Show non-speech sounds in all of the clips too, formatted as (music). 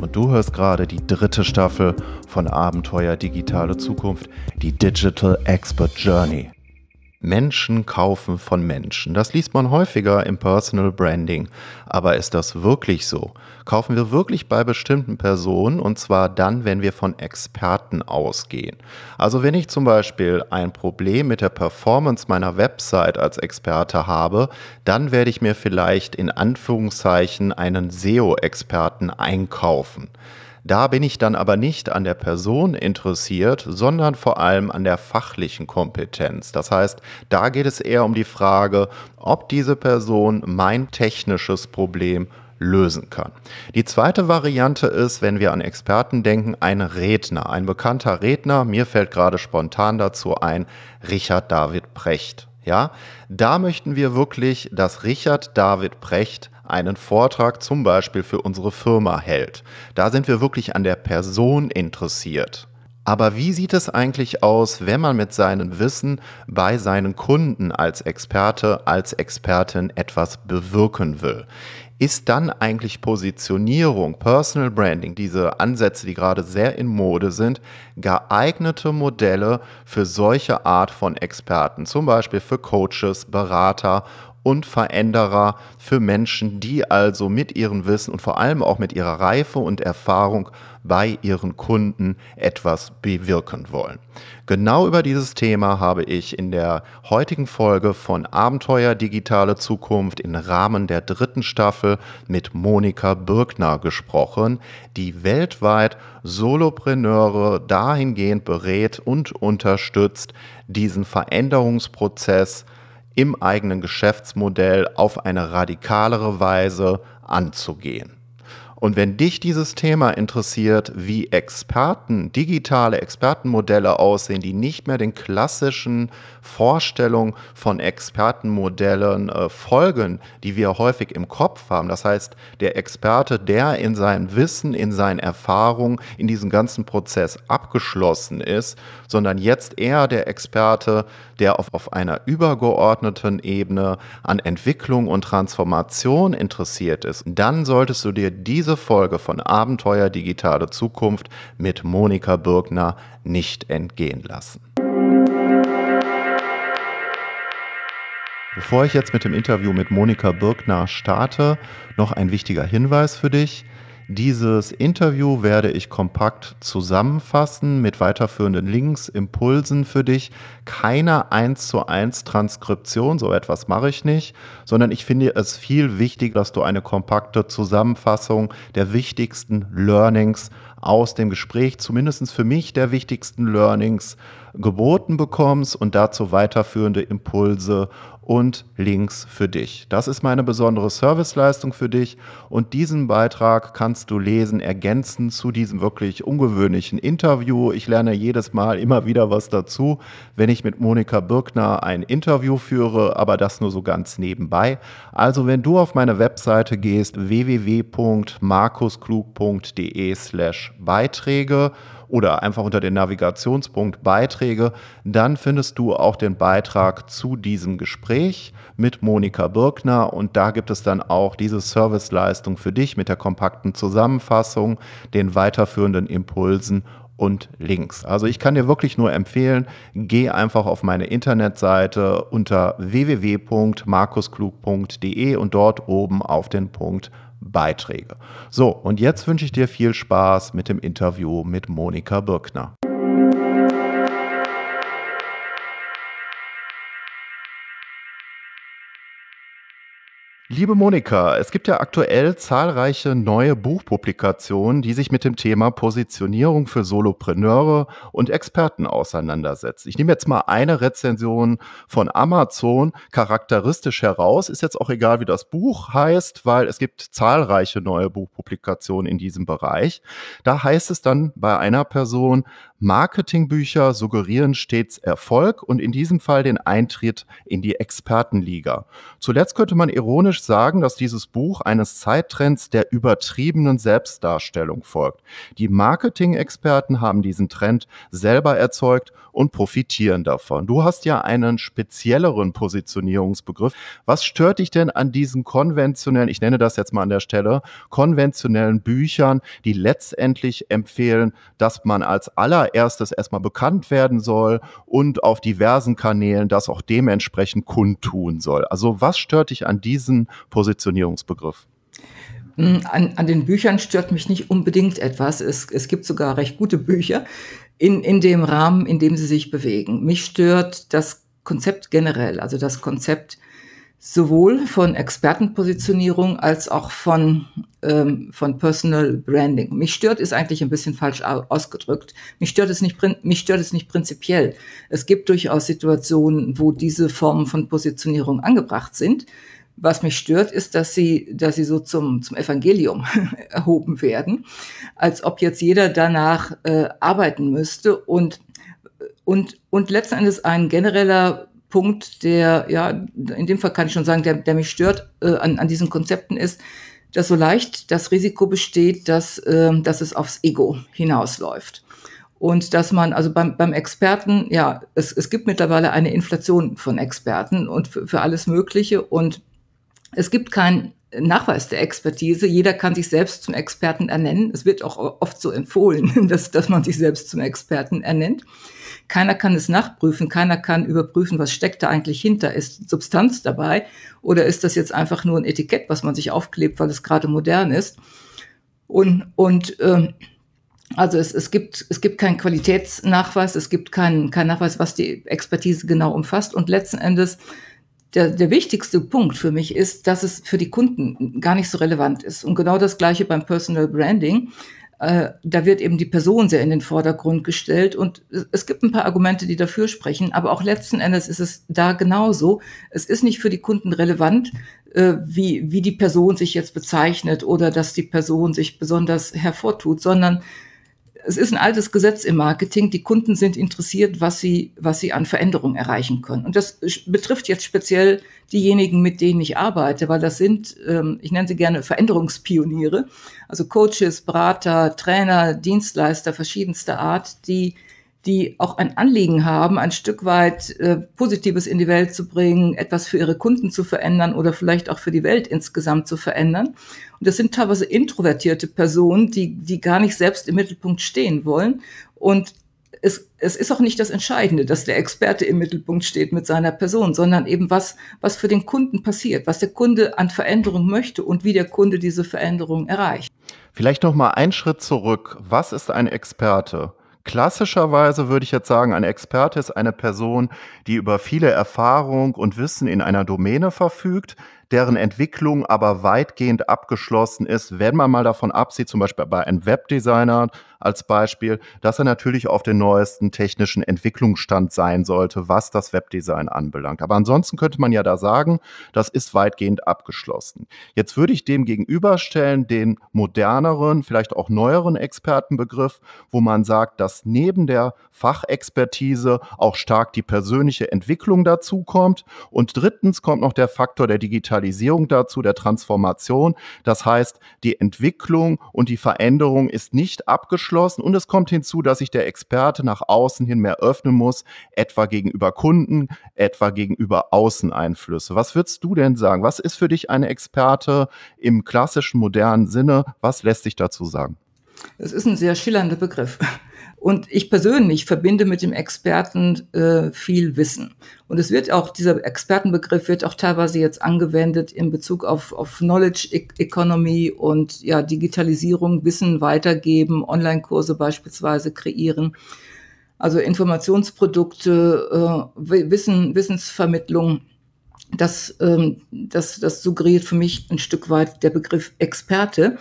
Und du hörst gerade die dritte Staffel von Abenteuer Digitale Zukunft, die Digital Expert Journey. Menschen kaufen von Menschen. Das liest man häufiger im Personal Branding. Aber ist das wirklich so? Kaufen wir wirklich bei bestimmten Personen und zwar dann, wenn wir von Experten ausgehen. Also wenn ich zum Beispiel ein Problem mit der Performance meiner Website als Experte habe, dann werde ich mir vielleicht in Anführungszeichen einen SEO-Experten einkaufen. Da bin ich dann aber nicht an der Person interessiert, sondern vor allem an der fachlichen Kompetenz. Das heißt, da geht es eher um die Frage, ob diese Person mein technisches Problem lösen kann. Die zweite Variante ist, wenn wir an Experten denken, ein Redner, ein bekannter Redner. Mir fällt gerade spontan dazu ein, Richard David Precht. Ja, da möchten wir wirklich, dass Richard David Precht einen Vortrag zum Beispiel für unsere Firma hält. Da sind wir wirklich an der Person interessiert. Aber wie sieht es eigentlich aus, wenn man mit seinem Wissen bei seinen Kunden als Experte, als Expertin etwas bewirken will? Ist dann eigentlich Positionierung, Personal Branding, diese Ansätze, die gerade sehr in Mode sind, geeignete Modelle für solche Art von Experten, zum Beispiel für Coaches, Berater und Veränderer für Menschen, die also mit ihrem Wissen und vor allem auch mit ihrer Reife und Erfahrung bei ihren Kunden etwas bewirken wollen. Genau über dieses Thema habe ich in der heutigen Folge von Abenteuer Digitale Zukunft im Rahmen der dritten Staffel mit Monika Birkner gesprochen, die weltweit Solopreneure dahingehend berät und unterstützt, diesen Veränderungsprozess im eigenen Geschäftsmodell auf eine radikalere Weise anzugehen. Und wenn dich dieses Thema interessiert, wie Experten, digitale Expertenmodelle aussehen, die nicht mehr den klassischen Vorstellungen von Expertenmodellen äh, folgen, die wir häufig im Kopf haben. Das heißt, der Experte, der in seinem Wissen, in seinen Erfahrungen, in diesem ganzen Prozess abgeschlossen ist, sondern jetzt eher der Experte, der auf, auf einer übergeordneten Ebene an Entwicklung und Transformation interessiert ist, dann solltest du dir diese Folge von Abenteuer Digitale Zukunft mit Monika Birkner nicht entgehen lassen. Bevor ich jetzt mit dem Interview mit Monika Birkner starte, noch ein wichtiger Hinweis für dich. Dieses Interview werde ich kompakt zusammenfassen mit weiterführenden Links, Impulsen für dich. Keine 1 zu 1 Transkription, so etwas mache ich nicht, sondern ich finde es viel wichtig, dass du eine kompakte Zusammenfassung der wichtigsten Learnings aus dem Gespräch, zumindest für mich der wichtigsten Learnings, geboten bekommst und dazu weiterführende Impulse und Links für dich. Das ist meine besondere Serviceleistung für dich und diesen Beitrag kannst du lesen, ergänzen zu diesem wirklich ungewöhnlichen Interview. Ich lerne jedes Mal immer wieder was dazu, wenn ich mit Monika Birkner ein Interview führe, aber das nur so ganz nebenbei. Also wenn du auf meine Webseite gehst, www.markusklug.de slash Beiträge oder einfach unter den Navigationspunkt Beiträge, dann findest du auch den Beitrag zu diesem Gespräch mit Monika Birkner und da gibt es dann auch diese Serviceleistung für dich mit der kompakten Zusammenfassung, den weiterführenden Impulsen und Links. Also ich kann dir wirklich nur empfehlen, geh einfach auf meine Internetseite unter www.markusklug.de und dort oben auf den Punkt Beiträge. So, und jetzt wünsche ich dir viel Spaß mit dem Interview mit Monika Birkner. Liebe Monika, es gibt ja aktuell zahlreiche neue Buchpublikationen, die sich mit dem Thema Positionierung für Solopreneure und Experten auseinandersetzen. Ich nehme jetzt mal eine Rezension von Amazon charakteristisch heraus. Ist jetzt auch egal, wie das Buch heißt, weil es gibt zahlreiche neue Buchpublikationen in diesem Bereich. Da heißt es dann bei einer Person, Marketingbücher suggerieren stets Erfolg und in diesem Fall den Eintritt in die Expertenliga. Zuletzt könnte man ironisch sagen, dass dieses Buch eines Zeittrends der übertriebenen Selbstdarstellung folgt. Die Marketing-Experten haben diesen Trend selber erzeugt und profitieren davon. Du hast ja einen spezielleren Positionierungsbegriff. Was stört dich denn an diesen konventionellen, ich nenne das jetzt mal an der Stelle, konventionellen Büchern, die letztendlich empfehlen, dass man als allererstes erstmal bekannt werden soll und auf diversen Kanälen das auch dementsprechend kundtun soll? Also was stört dich an diesem Positionierungsbegriff? Hm, an, an den Büchern stört mich nicht unbedingt etwas. Es, es gibt sogar recht gute Bücher in, in dem Rahmen, in dem sie sich bewegen. Mich stört das Konzept generell, also das Konzept sowohl von Expertenpositionierung als auch von, ähm, von Personal Branding. Mich stört ist eigentlich ein bisschen falsch ausgedrückt. Mich stört es nicht, mich stört es nicht prinzipiell. Es gibt durchaus Situationen, wo diese Formen von Positionierung angebracht sind. Was mich stört, ist, dass sie, dass sie so zum, zum Evangelium (laughs) erhoben werden, als ob jetzt jeder danach äh, arbeiten müsste und, und, und letzten Endes ein genereller Punkt, der, ja, in dem Fall kann ich schon sagen, der, der mich stört äh, an, an diesen Konzepten ist, dass so leicht das Risiko besteht, dass, äh, dass es aufs Ego hinausläuft. Und dass man, also beim, beim Experten, ja, es, es gibt mittlerweile eine Inflation von Experten und für, für alles Mögliche. Und es gibt keinen Nachweis der Expertise. Jeder kann sich selbst zum Experten ernennen. Es wird auch oft so empfohlen, (laughs) dass, dass man sich selbst zum Experten ernennt. Keiner kann es nachprüfen, keiner kann überprüfen, was steckt da eigentlich hinter. Ist Substanz dabei oder ist das jetzt einfach nur ein Etikett, was man sich aufklebt, weil es gerade modern ist? Und, und ähm, also es, es, gibt, es gibt keinen Qualitätsnachweis, es gibt keinen, keinen Nachweis, was die Expertise genau umfasst. Und letzten Endes der, der wichtigste Punkt für mich ist, dass es für die Kunden gar nicht so relevant ist. Und genau das gleiche beim Personal Branding. Äh, da wird eben die Person sehr in den Vordergrund gestellt und es gibt ein paar Argumente, die dafür sprechen, aber auch letzten Endes ist es da genauso. Es ist nicht für die Kunden relevant, äh, wie, wie die Person sich jetzt bezeichnet oder dass die Person sich besonders hervortut, sondern es ist ein altes Gesetz im Marketing. Die Kunden sind interessiert, was sie, was sie an Veränderungen erreichen können. Und das betrifft jetzt speziell diejenigen, mit denen ich arbeite, weil das sind, ähm, ich nenne sie gerne Veränderungspioniere, also Coaches, Berater, Trainer, Dienstleister verschiedenster Art, die die auch ein Anliegen haben, ein Stück weit äh, Positives in die Welt zu bringen, etwas für ihre Kunden zu verändern oder vielleicht auch für die Welt insgesamt zu verändern. Und das sind teilweise introvertierte Personen, die, die gar nicht selbst im Mittelpunkt stehen wollen. Und es, es ist auch nicht das Entscheidende, dass der Experte im Mittelpunkt steht mit seiner Person, sondern eben was, was für den Kunden passiert, was der Kunde an Veränderung möchte und wie der Kunde diese Veränderung erreicht. Vielleicht noch mal einen Schritt zurück. Was ist ein Experte? Klassischerweise würde ich jetzt sagen, ein Experte ist eine Person, die über viele Erfahrung und Wissen in einer Domäne verfügt, deren Entwicklung aber weitgehend abgeschlossen ist, wenn man mal davon absieht, zum Beispiel bei einem Webdesigner als Beispiel, dass er natürlich auf den neuesten technischen Entwicklungsstand sein sollte, was das Webdesign anbelangt. Aber ansonsten könnte man ja da sagen, das ist weitgehend abgeschlossen. Jetzt würde ich dem gegenüberstellen den moderneren, vielleicht auch neueren Expertenbegriff, wo man sagt, dass neben der Fachexpertise auch stark die persönliche Entwicklung dazu kommt. Und drittens kommt noch der Faktor der Digitalisierung dazu, der Transformation. Das heißt, die Entwicklung und die Veränderung ist nicht abgeschlossen und es kommt hinzu, dass sich der Experte nach außen hin mehr öffnen muss, etwa gegenüber Kunden, etwa gegenüber Außeneinflüsse. Was würdest du denn sagen? Was ist für dich eine Experte im klassischen modernen Sinne? Was lässt sich dazu sagen? Es ist ein sehr schillernder Begriff. Und ich persönlich verbinde mit dem Experten äh, viel Wissen. Und es wird auch, dieser Expertenbegriff wird auch teilweise jetzt angewendet in Bezug auf, auf Knowledge e-, Economy und ja, Digitalisierung, Wissen weitergeben, Online-Kurse beispielsweise kreieren. Also Informationsprodukte, äh, Wissen, Wissensvermittlung. Das, ähm, das, das suggeriert für mich ein Stück weit der Begriff Experte.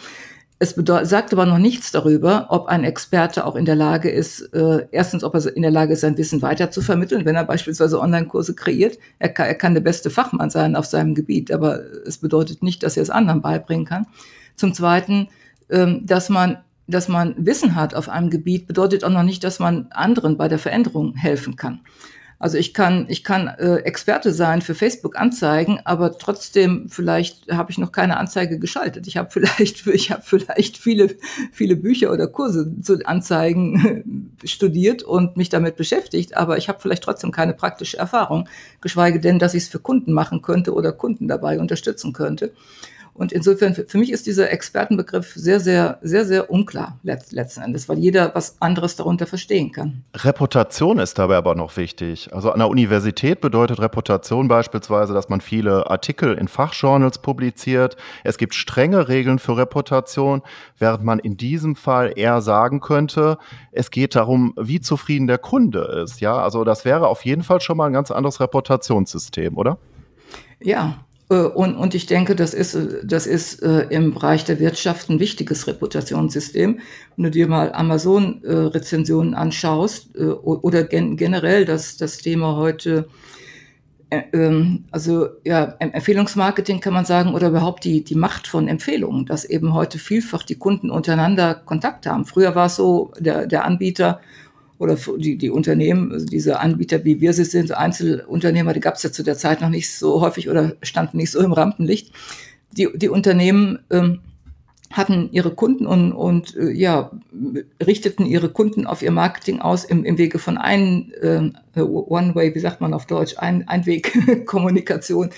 Es sagt aber noch nichts darüber, ob ein Experte auch in der Lage ist, äh, erstens, ob er in der Lage ist, sein Wissen weiter zu vermitteln, wenn er beispielsweise Online-Kurse kreiert. Er kann, er kann der beste Fachmann sein auf seinem Gebiet, aber es bedeutet nicht, dass er es anderen beibringen kann. Zum Zweiten, ähm, dass man dass man Wissen hat auf einem Gebiet, bedeutet auch noch nicht, dass man anderen bei der Veränderung helfen kann. Also ich kann, ich kann äh, Experte sein für Facebook-Anzeigen, aber trotzdem vielleicht habe ich noch keine Anzeige geschaltet. Ich habe (laughs) vielleicht, ich habe vielleicht viele, viele Bücher oder Kurse zu Anzeigen studiert und mich damit beschäftigt, aber ich habe vielleicht trotzdem keine praktische Erfahrung, geschweige denn, dass ich es für Kunden machen könnte oder Kunden dabei unterstützen könnte. Und insofern, für mich ist dieser Expertenbegriff sehr, sehr, sehr, sehr unklar letzten Endes, weil jeder was anderes darunter verstehen kann. Reputation ist dabei aber noch wichtig. Also an der Universität bedeutet Reputation beispielsweise, dass man viele Artikel in Fachjournals publiziert. Es gibt strenge Regeln für Reputation, während man in diesem Fall eher sagen könnte, es geht darum, wie zufrieden der Kunde ist. Ja, also das wäre auf jeden Fall schon mal ein ganz anderes Reputationssystem, oder? Ja, und, und ich denke, das ist, das ist äh, im Bereich der Wirtschaft ein wichtiges Reputationssystem. Wenn du dir mal Amazon-Rezensionen äh, anschaust äh, oder gen generell das, das Thema heute, äh, ähm, also ja, Empfehlungsmarketing kann man sagen oder überhaupt die, die Macht von Empfehlungen, dass eben heute vielfach die Kunden untereinander Kontakt haben. Früher war es so, der, der Anbieter oder die, die Unternehmen, also diese Anbieter, wie wir sie sind, Einzelunternehmer, die gab es ja zu der Zeit noch nicht so häufig oder standen nicht so im Rampenlicht. Die, die Unternehmen ähm, hatten ihre Kunden und, und äh, ja, richteten ihre Kunden auf ihr Marketing aus im, im Wege von ein äh, One-Way, wie sagt man auf Deutsch, ein, Einweg-Kommunikation,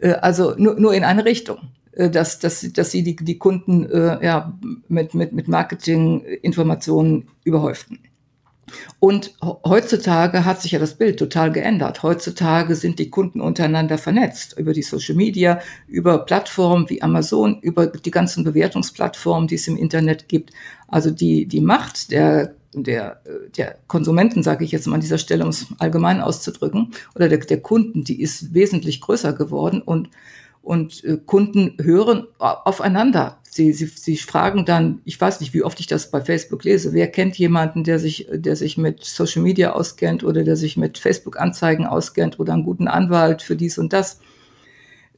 äh, also nur, nur in eine Richtung äh, dass, dass, dass sie die, die Kunden äh, ja, mit, mit, mit Marketinginformationen überhäuften. Und heutzutage hat sich ja das Bild total geändert. Heutzutage sind die Kunden untereinander vernetzt über die Social Media, über Plattformen wie Amazon, über die ganzen Bewertungsplattformen, die es im Internet gibt. Also die, die Macht der der, der Konsumenten, sage ich jetzt mal an dieser Stelle, um es allgemein auszudrücken, oder der, der Kunden, die ist wesentlich größer geworden und, und äh, Kunden hören aufeinander. Sie, sie, sie fragen dann, ich weiß nicht, wie oft ich das bei Facebook lese, wer kennt jemanden, der sich, der sich mit Social Media auskennt oder der sich mit Facebook-Anzeigen auskennt oder einen guten Anwalt für dies und das.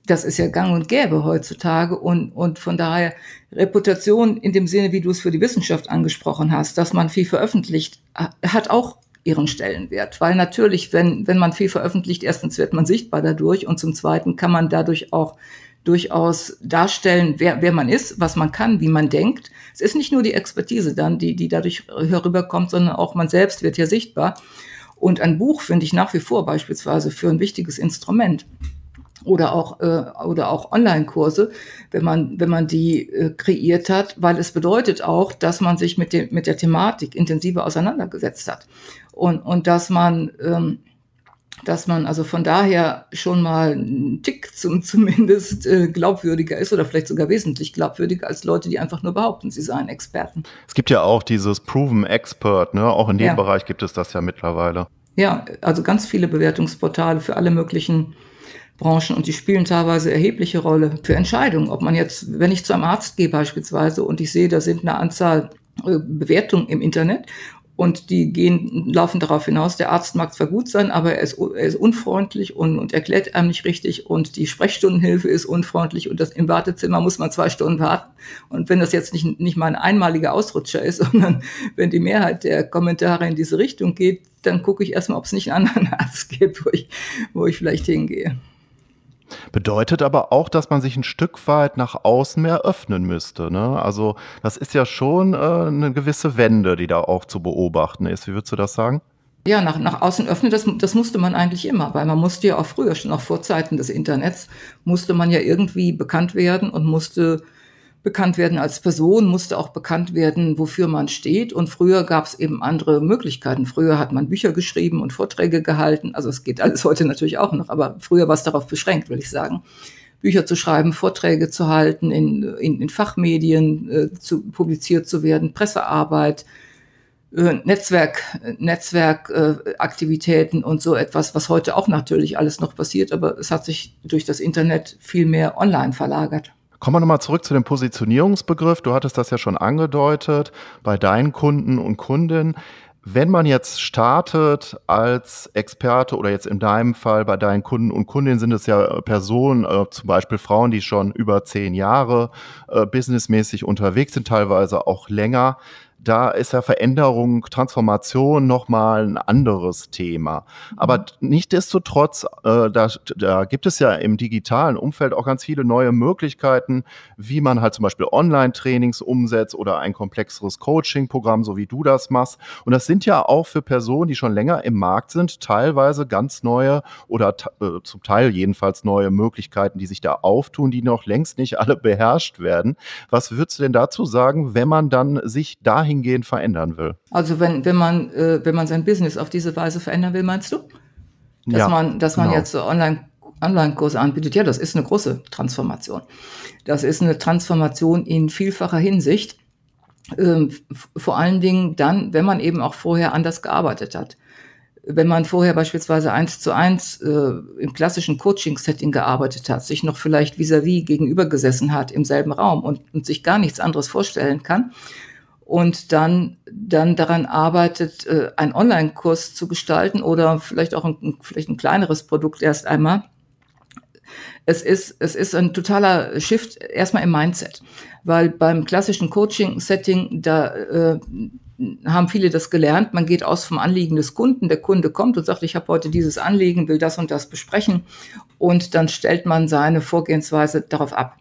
Das ist ja gang und gäbe heutzutage und, und von daher Reputation in dem Sinne, wie du es für die Wissenschaft angesprochen hast, dass man viel veröffentlicht, hat auch ihren Stellenwert. Weil natürlich, wenn, wenn man viel veröffentlicht, erstens wird man sichtbar dadurch und zum Zweiten kann man dadurch auch durchaus darstellen, wer, wer man ist, was man kann, wie man denkt. Es ist nicht nur die Expertise dann, die, die dadurch herüberkommt, sondern auch man selbst wird ja sichtbar. Und ein Buch finde ich nach wie vor beispielsweise für ein wichtiges Instrument oder auch äh, oder auch Online-Kurse, wenn man wenn man die äh, kreiert hat, weil es bedeutet auch, dass man sich mit dem mit der Thematik intensiver auseinandergesetzt hat und und dass man ähm, dass man also von daher schon mal einen Tick zum, (laughs) zumindest äh, glaubwürdiger ist oder vielleicht sogar wesentlich glaubwürdiger als Leute, die einfach nur behaupten, sie seien Experten. Es gibt ja auch dieses Proven Expert, ne? Auch in dem ja. Bereich gibt es das ja mittlerweile. Ja, also ganz viele Bewertungsportale für alle möglichen Branchen und die spielen teilweise erhebliche Rolle für Entscheidungen. Ob man jetzt, wenn ich zu einem Arzt gehe beispielsweise und ich sehe, da sind eine Anzahl äh, Bewertungen im Internet und die gehen, laufen darauf hinaus, der Arzt mag zwar gut sein, aber er ist, er ist unfreundlich und, und erklärt einem nicht richtig und die Sprechstundenhilfe ist unfreundlich und das im Wartezimmer muss man zwei Stunden warten. Und wenn das jetzt nicht, nicht mal ein einmaliger Ausrutscher ist, (laughs) sondern wenn die Mehrheit der Kommentare in diese Richtung geht, dann gucke ich erstmal, ob es nicht einen anderen (laughs) Arzt gibt, wo ich, wo ich vielleicht hingehe. Bedeutet aber auch, dass man sich ein Stück weit nach außen mehr öffnen müsste. Ne? Also das ist ja schon äh, eine gewisse Wende, die da auch zu beobachten ist. Wie würdest du das sagen? Ja, nach, nach außen öffnen, das, das musste man eigentlich immer, weil man musste ja auch früher, schon auch vor Zeiten des Internets, musste man ja irgendwie bekannt werden und musste bekannt werden als Person, musste auch bekannt werden, wofür man steht. Und früher gab es eben andere Möglichkeiten. Früher hat man Bücher geschrieben und Vorträge gehalten. Also es geht alles (laughs) heute natürlich auch noch, aber früher war es darauf beschränkt, will ich sagen. Bücher zu schreiben, Vorträge zu halten, in, in, in Fachmedien äh, zu, publiziert zu werden, Pressearbeit, äh, Netzwerk, Netzwerkaktivitäten äh, und so etwas, was heute auch natürlich alles noch passiert, aber es hat sich durch das Internet viel mehr online verlagert. Kommen wir nochmal zurück zu dem Positionierungsbegriff. Du hattest das ja schon angedeutet bei deinen Kunden und Kundinnen. Wenn man jetzt startet als Experte oder jetzt in deinem Fall bei deinen Kunden und Kundinnen sind es ja Personen, äh, zum Beispiel Frauen, die schon über zehn Jahre äh, businessmäßig unterwegs sind, teilweise auch länger da ist ja Veränderung, Transformation nochmal ein anderes Thema. Aber mhm. nichtdestotrotz, äh, da, da gibt es ja im digitalen Umfeld auch ganz viele neue Möglichkeiten, wie man halt zum Beispiel Online-Trainings umsetzt oder ein komplexeres Coaching-Programm, so wie du das machst. Und das sind ja auch für Personen, die schon länger im Markt sind, teilweise ganz neue oder äh, zum Teil jedenfalls neue Möglichkeiten, die sich da auftun, die noch längst nicht alle (laughs) beherrscht werden. Was würdest du denn dazu sagen, wenn man dann sich dahin dahingehend verändern will. Also wenn, wenn man, äh, wenn man sein Business auf diese Weise verändern will, meinst du? Dass ja, man, dass man genau. jetzt so online Online-Kurse anbietet, ja, das ist eine große Transformation. Das ist eine Transformation in vielfacher Hinsicht. Ähm, vor allen Dingen dann, wenn man eben auch vorher anders gearbeitet hat. Wenn man vorher beispielsweise eins zu eins äh, im klassischen Coaching-Setting gearbeitet hat, sich noch vielleicht vis-à-vis -vis gegenüber gesessen hat im selben Raum und, und sich gar nichts anderes vorstellen kann, und dann, dann daran arbeitet, äh, einen Online-Kurs zu gestalten oder vielleicht auch ein, vielleicht ein kleineres Produkt erst einmal. Es ist, es ist ein totaler Shift erstmal im Mindset, weil beim klassischen Coaching-Setting, da äh, haben viele das gelernt. Man geht aus vom Anliegen des Kunden. Der Kunde kommt und sagt, ich habe heute dieses Anliegen, will das und das besprechen. Und dann stellt man seine Vorgehensweise darauf ab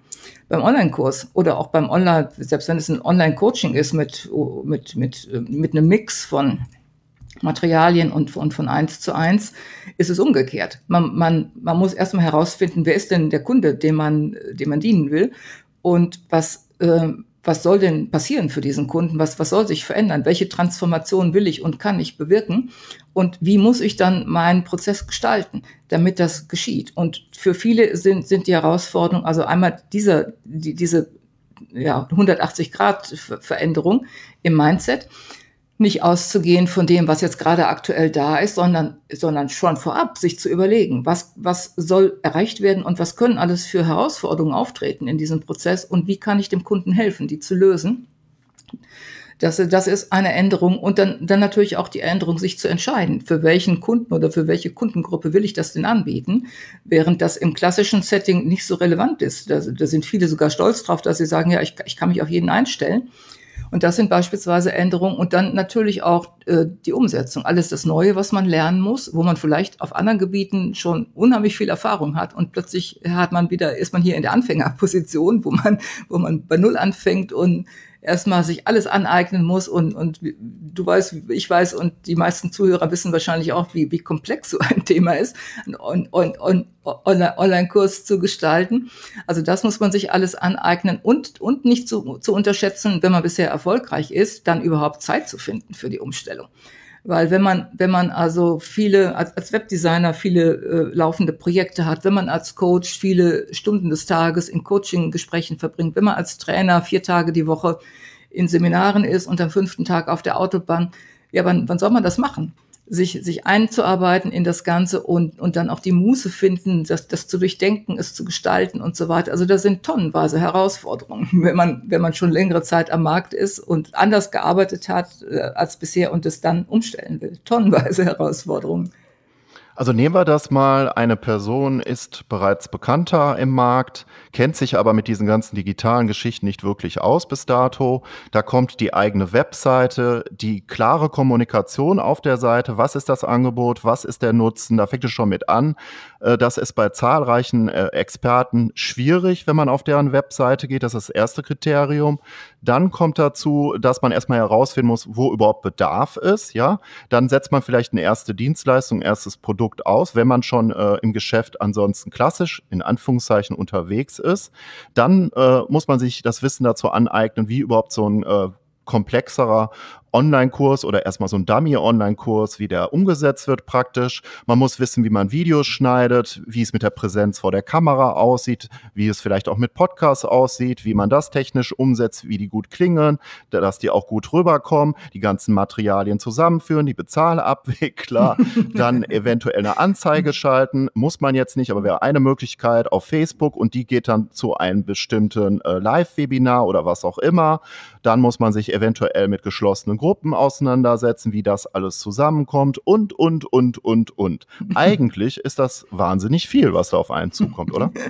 beim Online-Kurs oder auch beim Online, selbst wenn es ein Online-Coaching ist mit, mit, mit, mit einem Mix von Materialien und von, von eins zu eins, ist es umgekehrt. Man, man, man muss erstmal herausfinden, wer ist denn der Kunde, dem man, dem man dienen will und was, äh, was soll denn passieren für diesen Kunden? Was, was soll sich verändern? Welche Transformation will ich und kann ich bewirken? Und wie muss ich dann meinen Prozess gestalten, damit das geschieht? Und für viele sind, sind die Herausforderungen, also einmal dieser, die, diese ja, 180 Grad Veränderung im Mindset nicht auszugehen von dem, was jetzt gerade aktuell da ist, sondern, sondern schon vorab sich zu überlegen, was, was soll erreicht werden und was können alles für Herausforderungen auftreten in diesem Prozess und wie kann ich dem Kunden helfen, die zu lösen. Das, das ist eine Änderung und dann, dann natürlich auch die Änderung, sich zu entscheiden, für welchen Kunden oder für welche Kundengruppe will ich das denn anbieten, während das im klassischen Setting nicht so relevant ist. Da, da sind viele sogar stolz drauf, dass sie sagen, ja, ich, ich kann mich auf jeden einstellen. Und das sind beispielsweise Änderungen und dann natürlich auch äh, die Umsetzung. Alles das Neue, was man lernen muss, wo man vielleicht auf anderen Gebieten schon unheimlich viel Erfahrung hat und plötzlich hat man wieder, ist man hier in der Anfängerposition, wo man, wo man bei Null anfängt und erstmal sich alles aneignen muss und, und du weißt, ich weiß und die meisten Zuhörer wissen wahrscheinlich auch, wie, wie komplex so ein Thema ist, und, und, und Online-Kurs zu gestalten. Also das muss man sich alles aneignen und, und nicht zu, zu unterschätzen, wenn man bisher erfolgreich ist, dann überhaupt Zeit zu finden für die Umstellung. Weil wenn man, wenn man also viele, als, als Webdesigner viele äh, laufende Projekte hat, wenn man als Coach viele Stunden des Tages in Coaching-Gesprächen verbringt, wenn man als Trainer vier Tage die Woche in Seminaren ist und am fünften Tag auf der Autobahn, ja, wann, wann soll man das machen? Sich, sich einzuarbeiten in das Ganze und, und dann auch die Muße finden, das, das zu durchdenken, es zu gestalten und so weiter. Also da sind tonnenweise Herausforderungen, (laughs) wenn man, wenn man schon längere Zeit am Markt ist und anders gearbeitet hat äh, als bisher und es dann umstellen will. Tonnenweise (laughs) Herausforderungen. Also nehmen wir das mal, eine Person ist bereits bekannter im Markt, kennt sich aber mit diesen ganzen digitalen Geschichten nicht wirklich aus bis dato. Da kommt die eigene Webseite, die klare Kommunikation auf der Seite, was ist das Angebot, was ist der Nutzen, da fängt es schon mit an. Äh, das ist bei zahlreichen äh, Experten schwierig, wenn man auf deren Webseite geht, das ist das erste Kriterium. Dann kommt dazu, dass man erstmal herausfinden muss, wo überhaupt Bedarf ist, ja. Dann setzt man vielleicht eine erste Dienstleistung, erstes Produkt aus, wenn man schon äh, im Geschäft ansonsten klassisch in Anführungszeichen unterwegs ist. Dann äh, muss man sich das Wissen dazu aneignen, wie überhaupt so ein äh, komplexerer Online-Kurs oder erstmal so ein Dummy-Online-Kurs, wie der umgesetzt wird praktisch. Man muss wissen, wie man Videos schneidet, wie es mit der Präsenz vor der Kamera aussieht, wie es vielleicht auch mit Podcasts aussieht, wie man das technisch umsetzt, wie die gut klingen, dass die auch gut rüberkommen, die ganzen Materialien zusammenführen, die Bezahlabwickler, (laughs) dann eventuell eine Anzeige schalten, muss man jetzt nicht, aber wäre eine Möglichkeit auf Facebook und die geht dann zu einem bestimmten äh, Live-Webinar oder was auch immer. Dann muss man sich eventuell mit geschlossenen Gruppen auseinandersetzen, wie das alles zusammenkommt und, und, und, und, und. (laughs) Eigentlich ist das wahnsinnig viel, was da auf einen zukommt, oder? (laughs)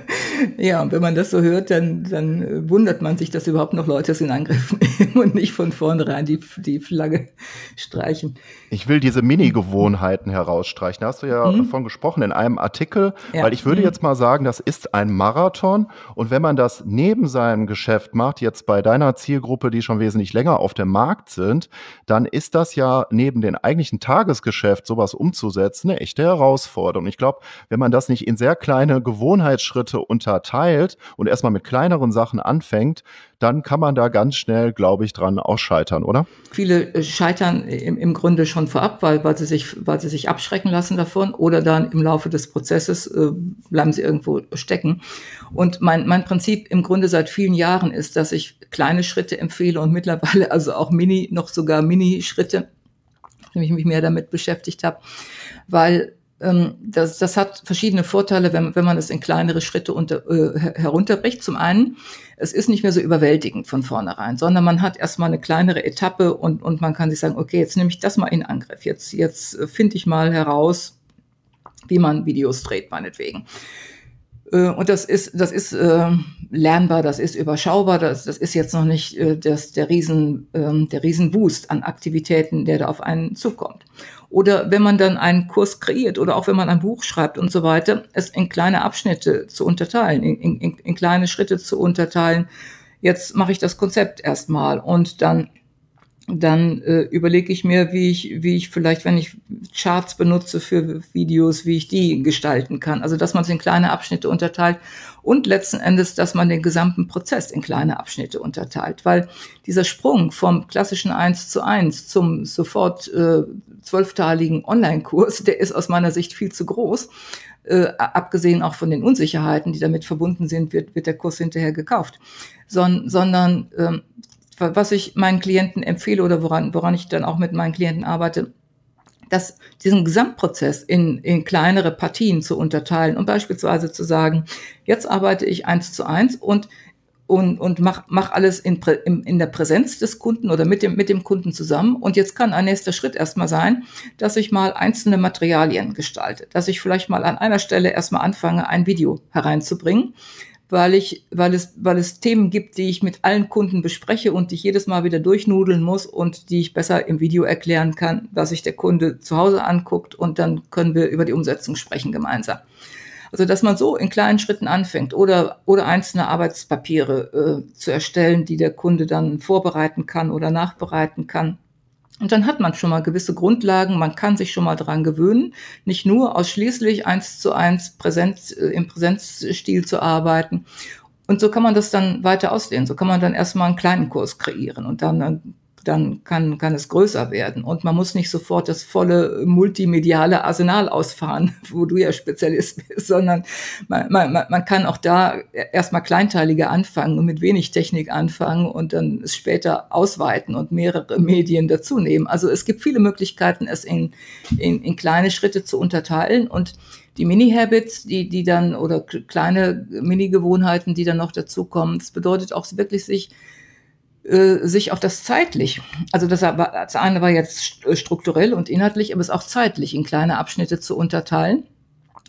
Ja, und wenn man das so hört, dann, dann wundert man sich, dass überhaupt noch Leute es in Angriff (laughs) nehmen und nicht von vornherein die, die Flagge streichen. Ich will diese Mini-Gewohnheiten herausstreichen. Da hast du ja mhm. davon gesprochen in einem Artikel, ja. weil ich würde mhm. jetzt mal sagen, das ist ein Marathon und wenn man das neben seinem Geschäft macht, jetzt bei deiner Zielgruppe, die schon wesentlich länger auf dem Markt sind, dann ist das ja neben dem eigentlichen Tagesgeschäft sowas umzusetzen eine echte Herausforderung. Ich glaube, wenn man das nicht in sehr kleine Gewohnheitsschritte unterteilt und erstmal mit kleineren Sachen anfängt, dann kann man da ganz schnell, glaube ich, dran auch scheitern, oder? Viele äh, scheitern im, im Grunde schon vorab, weil, weil, sie sich, weil sie sich abschrecken lassen davon oder dann im Laufe des Prozesses äh, bleiben sie irgendwo stecken. Und mein, mein Prinzip im Grunde seit vielen Jahren ist, dass ich kleine Schritte empfehle und mittlerweile (laughs) also auch Mini, noch sogar Mini-Schritte, wenn ich mich mehr damit beschäftigt habe, weil das, das hat verschiedene Vorteile, wenn, wenn man es in kleinere Schritte unter, äh, herunterbricht. Zum einen, es ist nicht mehr so überwältigend von vornherein, sondern man hat erstmal eine kleinere Etappe und, und man kann sich sagen, okay, jetzt nehme ich das mal in Angriff. Jetzt, jetzt finde ich mal heraus, wie man Videos dreht, meinetwegen. Äh, und das ist, das ist äh, lernbar, das ist überschaubar, das, das ist jetzt noch nicht äh, das, der Riesen, äh, der Riesenboost an Aktivitäten, der da auf einen zukommt. Oder wenn man dann einen Kurs kreiert oder auch wenn man ein Buch schreibt und so weiter, es in kleine Abschnitte zu unterteilen, in, in, in kleine Schritte zu unterteilen. Jetzt mache ich das Konzept erstmal und dann dann äh, überlege ich mir, wie ich, wie ich vielleicht, wenn ich Charts benutze für Videos, wie ich die gestalten kann. Also, dass man es in kleine Abschnitte unterteilt und letzten Endes, dass man den gesamten Prozess in kleine Abschnitte unterteilt. Weil dieser Sprung vom klassischen eins zu eins zum sofort äh, zwölfteiligen Online-Kurs, (laughs) der ist aus meiner Sicht viel zu groß. Äh, abgesehen auch von den Unsicherheiten, die damit verbunden sind, wird, wird der Kurs hinterher gekauft. Son, sondern ähm, was ich meinen Klienten empfehle oder woran, woran ich dann auch mit meinen Klienten arbeite, dass diesen Gesamtprozess in, in kleinere Partien zu unterteilen und beispielsweise zu sagen, jetzt arbeite ich eins zu eins und und, und mach, mach alles in, in, in der Präsenz des Kunden oder mit dem, mit dem Kunden zusammen. Und jetzt kann ein nächster Schritt erstmal sein, dass ich mal einzelne Materialien gestalte, dass ich vielleicht mal an einer Stelle erstmal anfange, ein Video hereinzubringen, weil ich, weil es, weil es Themen gibt, die ich mit allen Kunden bespreche und die ich jedes Mal wieder durchnudeln muss und die ich besser im Video erklären kann, dass sich der Kunde zu Hause anguckt und dann können wir über die Umsetzung sprechen gemeinsam. Also, dass man so in kleinen Schritten anfängt oder, oder einzelne Arbeitspapiere äh, zu erstellen, die der Kunde dann vorbereiten kann oder nachbereiten kann. Und dann hat man schon mal gewisse Grundlagen, man kann sich schon mal dran gewöhnen, nicht nur ausschließlich eins zu eins Präsenz, äh, im Präsenzstil zu arbeiten. Und so kann man das dann weiter ausdehnen. So kann man dann erstmal einen kleinen Kurs kreieren und dann dann kann, kann es größer werden. Und man muss nicht sofort das volle multimediale Arsenal ausfahren, (laughs) wo du ja Spezialist bist, sondern man, man, man kann auch da erstmal kleinteiliger anfangen und mit wenig Technik anfangen und dann es später ausweiten und mehrere (laughs) Medien dazu nehmen. Also es gibt viele Möglichkeiten, es in, in, in kleine Schritte zu unterteilen und die Mini-Habits, die, die dann, oder kleine Mini-Gewohnheiten, die dann noch dazukommen. Das bedeutet auch wirklich, sich sich auch das zeitlich, also das, das eine war jetzt strukturell und inhaltlich, aber es auch zeitlich in kleine Abschnitte zu unterteilen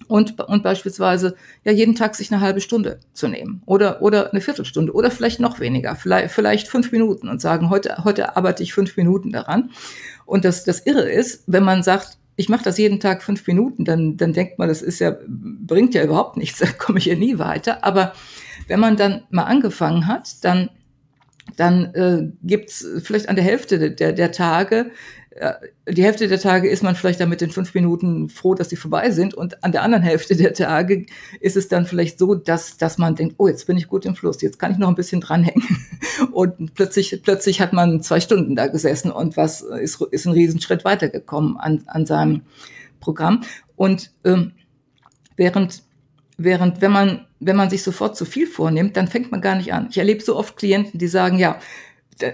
und, und beispielsweise ja jeden Tag sich eine halbe Stunde zu nehmen oder, oder eine Viertelstunde oder vielleicht noch weniger, vielleicht, vielleicht fünf Minuten und sagen, heute, heute arbeite ich fünf Minuten daran. Und das, das Irre ist, wenn man sagt, ich mache das jeden Tag fünf Minuten, dann, dann denkt man, das ist ja, bringt ja überhaupt nichts, (laughs) da komme ich ja nie weiter. Aber wenn man dann mal angefangen hat, dann dann äh, gibt's vielleicht an der Hälfte der, der Tage, äh, die Hälfte der Tage ist man vielleicht dann mit den fünf Minuten froh, dass sie vorbei sind. Und an der anderen Hälfte der Tage ist es dann vielleicht so, dass, dass man denkt, oh, jetzt bin ich gut im Fluss, jetzt kann ich noch ein bisschen dranhängen. (laughs) Und plötzlich, plötzlich hat man zwei Stunden da gesessen und was ist, ist ein Riesenschritt weitergekommen an, an seinem Programm. Und ähm, während Während wenn man, wenn man sich sofort zu viel vornimmt, dann fängt man gar nicht an. Ich erlebe so oft Klienten, die sagen, ja,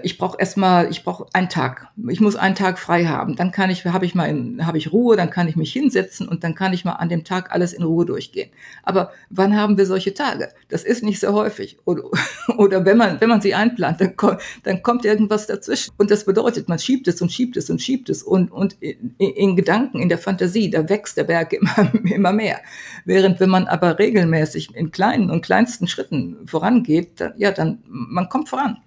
ich brauche erstmal, ich brauche einen Tag. Ich muss einen Tag frei haben. Dann kann ich, habe ich mal, habe ich Ruhe, dann kann ich mich hinsetzen und dann kann ich mal an dem Tag alles in Ruhe durchgehen. Aber wann haben wir solche Tage? Das ist nicht so häufig. Oder, (laughs) oder wenn man, wenn man sie einplant, dann, kommt, dann kommt irgendwas dazwischen. Und das bedeutet, man schiebt es und schiebt es und schiebt es und, und in, in Gedanken, in der Fantasie, da wächst der Berg (laughs) immer, immer mehr. Während wenn man aber regelmäßig in kleinen und kleinsten Schritten vorangeht, dann, ja, dann, man kommt voran.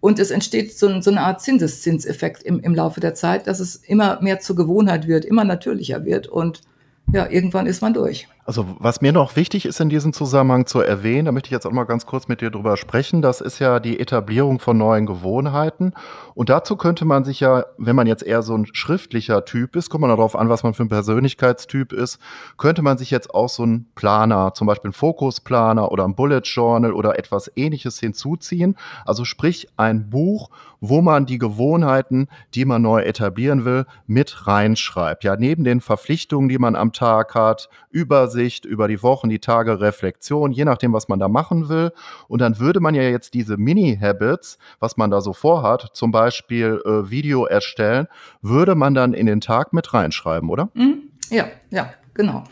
Und es entsteht so, so eine Art Zinseszinseffekt im, im Laufe der Zeit, dass es immer mehr zur Gewohnheit wird, immer natürlicher wird und ja, irgendwann ist man durch. Also was mir noch wichtig ist in diesem Zusammenhang zu erwähnen, da möchte ich jetzt auch mal ganz kurz mit dir drüber sprechen, das ist ja die Etablierung von neuen Gewohnheiten. Und dazu könnte man sich ja, wenn man jetzt eher so ein schriftlicher Typ ist, kommt man darauf an, was man für ein Persönlichkeitstyp ist, könnte man sich jetzt auch so einen Planer, zum Beispiel einen Fokusplaner oder ein Bullet Journal oder etwas ähnliches hinzuziehen. Also sprich ein Buch, wo man die Gewohnheiten, die man neu etablieren will, mit reinschreibt. Ja, neben den Verpflichtungen, die man am Tag hat, über Übersicht über die Wochen, die Tage, Reflexion, je nachdem, was man da machen will. Und dann würde man ja jetzt diese Mini-Habits, was man da so vorhat, zum Beispiel äh, Video erstellen, würde man dann in den Tag mit reinschreiben, oder? Mhm. Ja, ja, genau.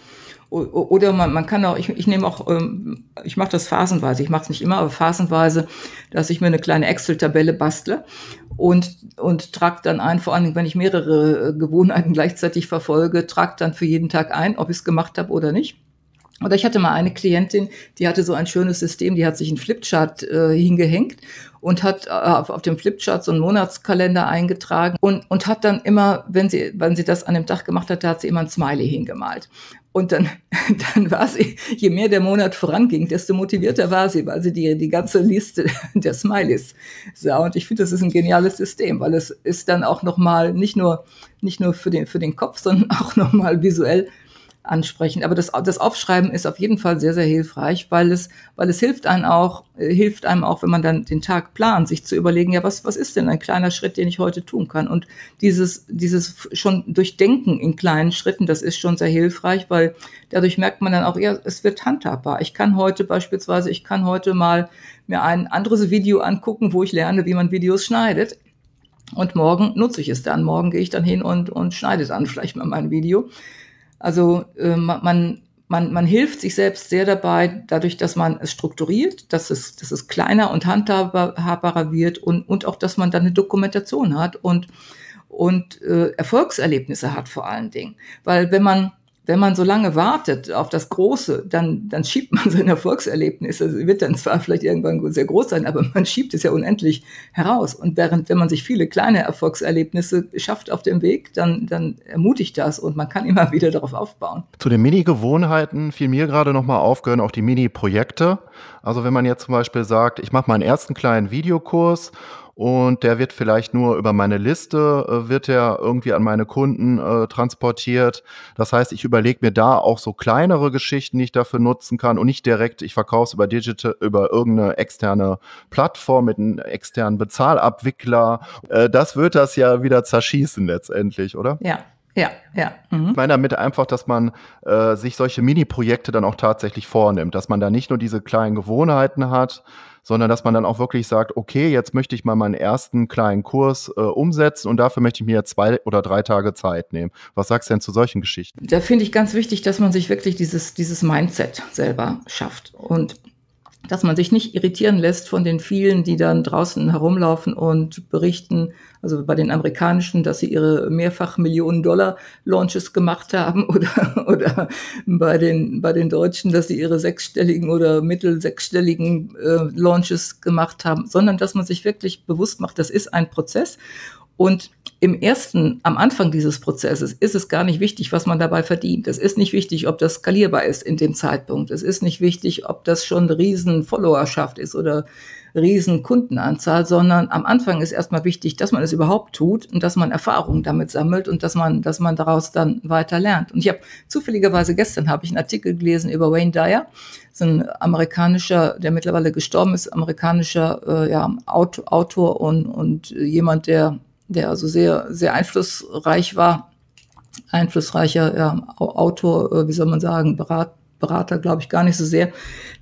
Oder man, man kann auch, ich, ich nehme auch, ähm, ich mache das phasenweise, ich mache es nicht immer, aber phasenweise, dass ich mir eine kleine Excel-Tabelle bastle und, und trage dann ein, vor allen Dingen, wenn ich mehrere äh, Gewohnheiten gleichzeitig verfolge, trage dann für jeden Tag ein, ob ich es gemacht habe oder nicht. Oder ich hatte mal eine Klientin, die hatte so ein schönes System, die hat sich einen Flipchart äh, hingehängt und hat äh, auf, auf dem Flipchart so einen Monatskalender eingetragen und, und hat dann immer, wenn sie, wenn sie das an dem Tag gemacht hat, da hat sie immer ein Smiley hingemalt. Und dann, (laughs) dann war sie, je mehr der Monat voranging, desto motivierter war sie, weil sie die, die ganze Liste (laughs) der Smileys sah. Und ich finde, das ist ein geniales System, weil es ist dann auch nochmal nicht nur, nicht nur für den, für den Kopf, sondern (laughs) auch nochmal visuell ansprechen. Aber das, das Aufschreiben ist auf jeden Fall sehr, sehr hilfreich, weil es, weil es hilft einem auch, äh, hilft einem auch, wenn man dann den Tag plant, sich zu überlegen, ja, was, was ist denn ein kleiner Schritt, den ich heute tun kann? Und dieses, dieses schon Durchdenken in kleinen Schritten, das ist schon sehr hilfreich, weil dadurch merkt man dann auch, ja, es wird handhabbar. Ich kann heute beispielsweise, ich kann heute mal mir ein anderes Video angucken, wo ich lerne, wie man Videos schneidet. Und morgen nutze ich es dann. Morgen gehe ich dann hin und, und schneide dann (laughs) vielleicht mal mein Video. Also äh, man, man, man hilft sich selbst sehr dabei, dadurch, dass man es strukturiert, dass es, dass es kleiner und handhabbarer wird und, und auch, dass man dann eine Dokumentation hat und, und äh, Erfolgserlebnisse hat vor allen Dingen. Weil wenn man wenn man so lange wartet auf das Große, dann, dann schiebt man (laughs) seine Erfolgserlebnisse. Es wird dann zwar vielleicht irgendwann sehr groß sein, aber man schiebt es ja unendlich heraus. Und während, wenn man sich viele kleine Erfolgserlebnisse schafft auf dem Weg, dann, dann ermutigt das und man kann (laughs) immer wieder darauf aufbauen. Zu den Mini-Gewohnheiten fiel mir gerade nochmal aufgehören, auch die Mini-Projekte. Also wenn man jetzt zum Beispiel sagt, ich mache meinen ersten kleinen Videokurs und der wird vielleicht nur über meine Liste, äh, wird er irgendwie an meine Kunden äh, transportiert. Das heißt, ich überlege mir da auch so kleinere Geschichten, die ich dafür nutzen kann und nicht direkt, ich verkaufe es über Digital, über irgendeine externe Plattform mit einem externen Bezahlabwickler. Äh, das wird das ja wieder zerschießen letztendlich, oder? Ja, ja, ja. Mhm. Ich meine damit einfach, dass man äh, sich solche Mini-Projekte dann auch tatsächlich vornimmt, dass man da nicht nur diese kleinen Gewohnheiten hat, sondern dass man dann auch wirklich sagt, okay, jetzt möchte ich mal meinen ersten kleinen Kurs äh, umsetzen und dafür möchte ich mir zwei oder drei Tage Zeit nehmen. Was sagst du denn zu solchen Geschichten? Da finde ich ganz wichtig, dass man sich wirklich dieses, dieses Mindset selber schafft und dass man sich nicht irritieren lässt von den vielen, die dann draußen herumlaufen und berichten, also bei den amerikanischen, dass sie ihre mehrfach Millionen Dollar Launches gemacht haben (laughs) oder, oder bei den, bei den Deutschen, dass sie ihre sechsstelligen oder mittel sechsstelligen äh, Launches gemacht haben, sondern dass man sich wirklich bewusst macht, das ist ein Prozess. Und im ersten, am Anfang dieses Prozesses ist es gar nicht wichtig, was man dabei verdient. Es ist nicht wichtig, ob das skalierbar ist in dem Zeitpunkt. Es ist nicht wichtig, ob das schon riesen Followerschaft ist oder riesen Kundenanzahl, sondern am Anfang ist erstmal wichtig, dass man es überhaupt tut und dass man Erfahrungen damit sammelt und dass man, dass man daraus dann weiter lernt. Und ich habe zufälligerweise gestern habe ich einen Artikel gelesen über Wayne Dyer, so ein amerikanischer, der mittlerweile gestorben ist, amerikanischer äh, ja, Autor und, und jemand, der der also sehr, sehr einflussreich war, einflussreicher ja, Autor, äh, wie soll man sagen, Berat, Berater, glaube ich, gar nicht so sehr,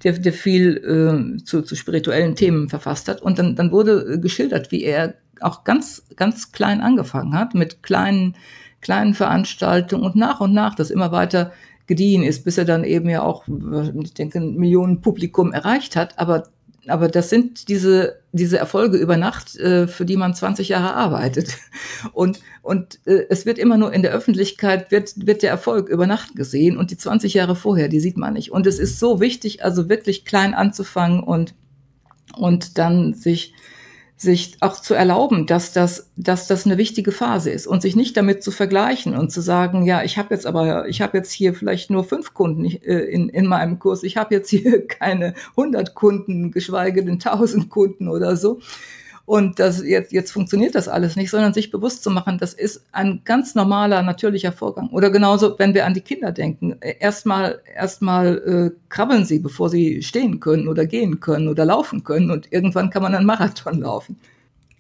der, der viel äh, zu, zu spirituellen Themen verfasst hat. Und dann, dann wurde geschildert, wie er auch ganz, ganz klein angefangen hat, mit kleinen, kleinen Veranstaltungen und nach und nach das immer weiter gediehen ist, bis er dann eben ja auch, ich denke, ein Millionen Publikum erreicht hat. Aber, aber das sind diese, diese Erfolge über Nacht, äh, für die man 20 Jahre arbeitet. (laughs) Und, und äh, es wird immer nur in der Öffentlichkeit, wird, wird der Erfolg über Nacht gesehen und die 20 Jahre vorher, die sieht man nicht. Und es ist so wichtig, also wirklich klein anzufangen und, und dann sich sich auch zu erlauben, dass das, dass das eine wichtige Phase ist und sich nicht damit zu vergleichen und zu sagen, ja, ich habe jetzt aber, ich habe jetzt hier vielleicht nur fünf Kunden äh, in, in meinem Kurs, ich habe jetzt hier (laughs) keine 100 Kunden, geschweige denn 1000 Kunden oder so, und das jetzt, jetzt funktioniert das alles nicht, sondern sich bewusst zu machen, das ist ein ganz normaler, natürlicher Vorgang. Oder genauso, wenn wir an die Kinder denken. Erstmal, erstmal äh, krabbeln sie, bevor sie stehen können oder gehen können oder laufen können. Und irgendwann kann man einen Marathon laufen.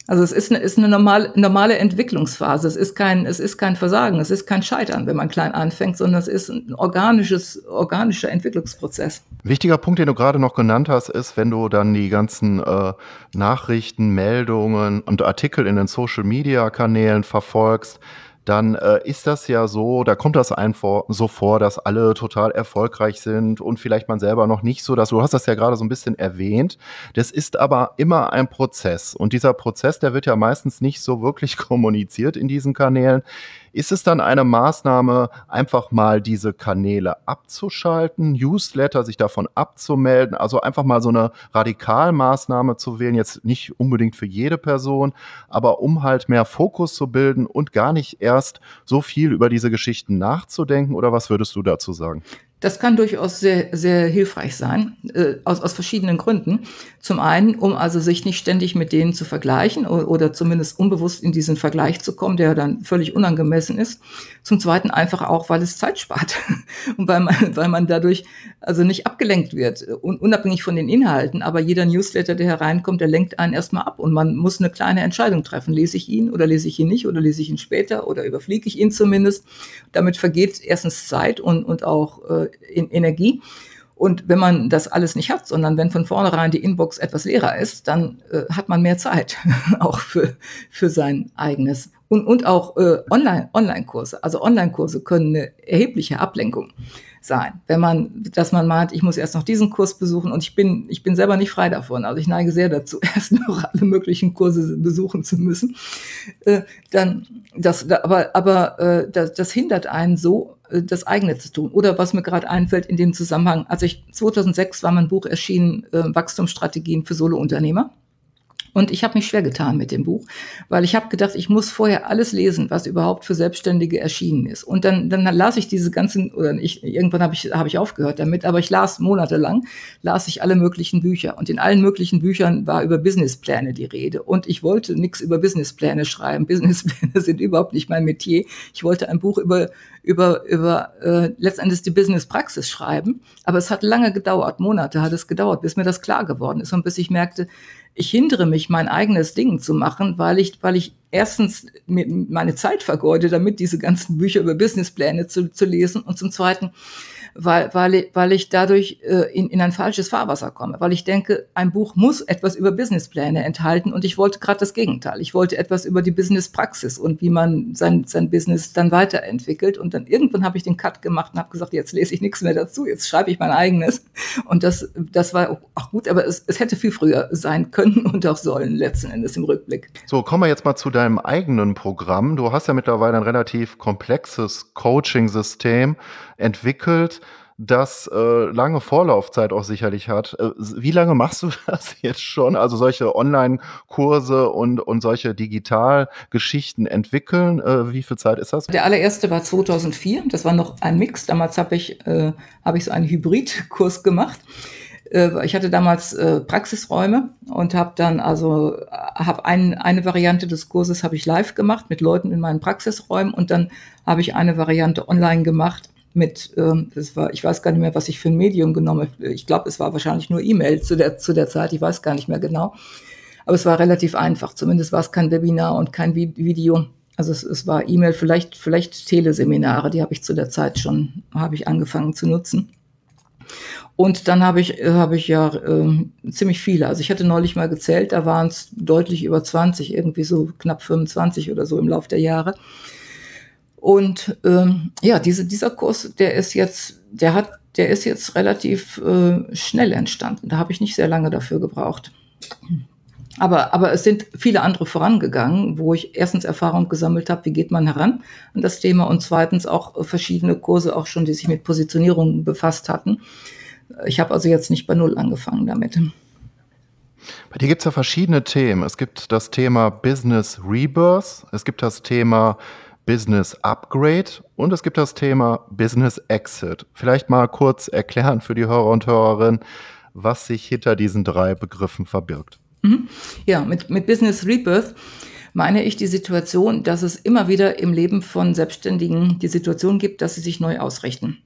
Also es ist eine, ist eine normale, normale Entwicklungsphase. Es ist kein, es ist kein Versagen, es ist kein Scheitern, wenn man klein anfängt, sondern es ist ein organisches, organischer Entwicklungsprozess. Wichtiger Punkt, den du gerade noch genannt hast, ist, wenn du dann die ganzen äh, Nachrichten, Meldungen und Artikel in den Social Media Kanälen verfolgst, dann äh, ist das ja so, da kommt das einfach so vor, dass alle total erfolgreich sind und vielleicht man selber noch nicht so, dass du hast das ja gerade so ein bisschen erwähnt. Das ist aber immer ein Prozess und dieser Prozess, der wird ja meistens nicht so wirklich (laughs) kommuniziert in diesen Kanälen. Ist es dann eine Maßnahme, einfach mal diese Kanäle abzuschalten, Newsletter sich davon abzumelden, also einfach mal so eine Radikalmaßnahme zu wählen, jetzt nicht unbedingt für jede Person, aber um halt mehr Fokus zu bilden und gar nicht erst so viel über diese Geschichten nachzudenken? Oder was würdest du dazu sagen? Das kann durchaus sehr, sehr hilfreich sein, äh, aus, aus verschiedenen Gründen. Zum einen, um also sich nicht ständig mit denen zu vergleichen oder, oder zumindest unbewusst in diesen Vergleich zu kommen, der dann völlig unangemessen ist. Zum zweiten einfach auch, weil es Zeit spart (laughs) und weil man, weil man dadurch also nicht abgelenkt wird, unabhängig von den Inhalten. Aber jeder Newsletter, der hereinkommt, der lenkt einen erstmal ab und man muss eine kleine Entscheidung treffen. Lese ich ihn oder lese ich ihn nicht oder lese ich ihn später oder überfliege ich ihn zumindest. Damit vergeht erstens Zeit und, und auch äh, Energie. Und wenn man das alles nicht hat, sondern wenn von vornherein die Inbox etwas leerer ist, dann äh, hat man mehr Zeit (laughs) auch für, für sein eigenes. Und, und auch äh, Online, Online-Kurse. Also Online-Kurse können eine erhebliche Ablenkung sein. Wenn man, dass man meint, ich muss erst noch diesen Kurs besuchen und ich bin, ich bin selber nicht frei davon. Also ich neige sehr dazu, (laughs) erst noch alle möglichen Kurse besuchen zu müssen. Äh, dann, das, aber, aber äh, das, das hindert einen so, das eigene zu tun. Oder was mir gerade einfällt in dem Zusammenhang, also ich 2006 war mein Buch erschienen, äh, Wachstumsstrategien für Solounternehmer. Und ich habe mich schwer getan mit dem Buch, weil ich habe gedacht, ich muss vorher alles lesen, was überhaupt für Selbstständige erschienen ist. Und dann, dann las ich diese ganzen, oder ich, irgendwann habe ich, hab ich aufgehört damit, aber ich las monatelang, las ich alle möglichen Bücher. Und in allen möglichen Büchern war über Businesspläne die Rede. Und ich wollte nichts über Businesspläne schreiben. (laughs) Businesspläne sind überhaupt nicht mein Metier. Ich wollte ein Buch über, über, über äh, letztendlich die Businesspraxis schreiben. Aber es hat lange gedauert, Monate hat es gedauert, bis mir das klar geworden ist und bis ich merkte, ich hindere mich, mein eigenes Ding zu machen, weil ich, weil ich erstens meine Zeit vergeude, damit diese ganzen Bücher über Businesspläne zu, zu lesen und zum zweiten, weil, weil, weil ich dadurch äh, in, in ein falsches Fahrwasser komme, weil ich denke, ein Buch muss etwas über Businesspläne enthalten und ich wollte gerade das Gegenteil. Ich wollte etwas über die Businesspraxis und wie man sein, sein Business dann weiterentwickelt und dann irgendwann habe ich den Cut gemacht und habe gesagt, jetzt lese ich nichts mehr dazu, jetzt schreibe ich mein eigenes und das, das war auch gut, aber es, es hätte viel früher sein können (laughs) und auch sollen letzten Endes im Rückblick. So, kommen wir jetzt mal zu deinem eigenen Programm. Du hast ja mittlerweile ein relativ komplexes Coaching-System entwickelt das äh, lange Vorlaufzeit auch sicherlich hat. Äh, wie lange machst du (laughs) das jetzt schon? Also solche Online-Kurse und, und solche Digitalgeschichten entwickeln. Äh, wie viel Zeit ist das? Der allererste war 2004. Das war noch ein Mix. Damals habe ich, äh, hab ich so einen Hybridkurs gemacht. Äh, ich hatte damals äh, Praxisräume und habe dann also habe ein, eine Variante des Kurses habe ich live gemacht mit Leuten in meinen Praxisräumen und dann habe ich eine Variante online gemacht mit, ähm, das war, ich weiß gar nicht mehr, was ich für ein Medium genommen habe. Ich glaube, es war wahrscheinlich nur E-Mail zu der, zu der Zeit, ich weiß gar nicht mehr genau. Aber es war relativ einfach. Zumindest war es kein Webinar und kein Video. Also es, es war E-Mail, vielleicht, vielleicht Teleseminare, die habe ich zu der Zeit schon, habe ich angefangen zu nutzen. Und dann habe ich, habe ich ja äh, ziemlich viele. Also ich hatte neulich mal gezählt, da waren es deutlich über 20, irgendwie so knapp 25 oder so im Laufe der Jahre. Und ähm, ja, diese, dieser Kurs, der ist jetzt, der hat, der ist jetzt relativ äh, schnell entstanden. Da habe ich nicht sehr lange dafür gebraucht. Aber, aber es sind viele andere vorangegangen, wo ich erstens Erfahrung gesammelt habe, wie geht man heran an das Thema und zweitens auch verschiedene Kurse auch schon, die sich mit Positionierung befasst hatten. Ich habe also jetzt nicht bei Null angefangen damit. Bei dir gibt es ja verschiedene Themen. Es gibt das Thema Business Rebirth, es gibt das Thema Business Upgrade und es gibt das Thema Business Exit. Vielleicht mal kurz erklären für die Hörer und Hörerinnen, was sich hinter diesen drei Begriffen verbirgt. Mhm. Ja, mit, mit Business Rebirth meine ich die Situation, dass es immer wieder im Leben von Selbstständigen die Situation gibt, dass sie sich neu ausrichten.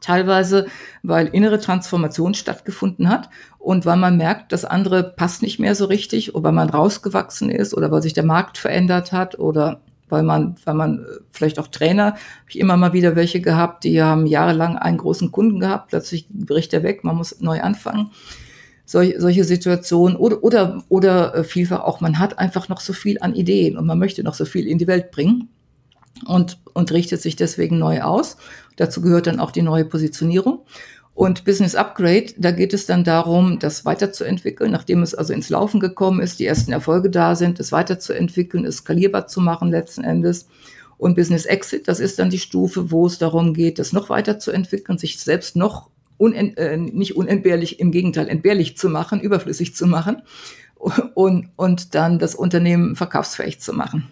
Teilweise, weil innere Transformation stattgefunden hat und weil man merkt, das andere passt nicht mehr so richtig oder weil man rausgewachsen ist oder weil sich der Markt verändert hat oder weil man, weil man äh, vielleicht auch Trainer, habe ich immer mal wieder welche gehabt, die haben jahrelang einen großen Kunden gehabt, plötzlich bricht er weg, man muss neu anfangen. Sol solche Situationen oder, oder, oder äh, vielfach auch, man hat einfach noch so viel an Ideen und man möchte noch so viel in die Welt bringen und, und richtet sich deswegen neu aus. Dazu gehört dann auch die neue Positionierung. Und Business Upgrade, da geht es dann darum, das weiterzuentwickeln, nachdem es also ins Laufen gekommen ist, die ersten Erfolge da sind, es weiterzuentwickeln, es skalierbar zu machen letzten Endes. Und Business Exit, das ist dann die Stufe, wo es darum geht, das noch weiterzuentwickeln, sich selbst noch unent, äh, nicht unentbehrlich, im Gegenteil entbehrlich zu machen, überflüssig zu machen und, und dann das Unternehmen verkaufsfähig zu machen.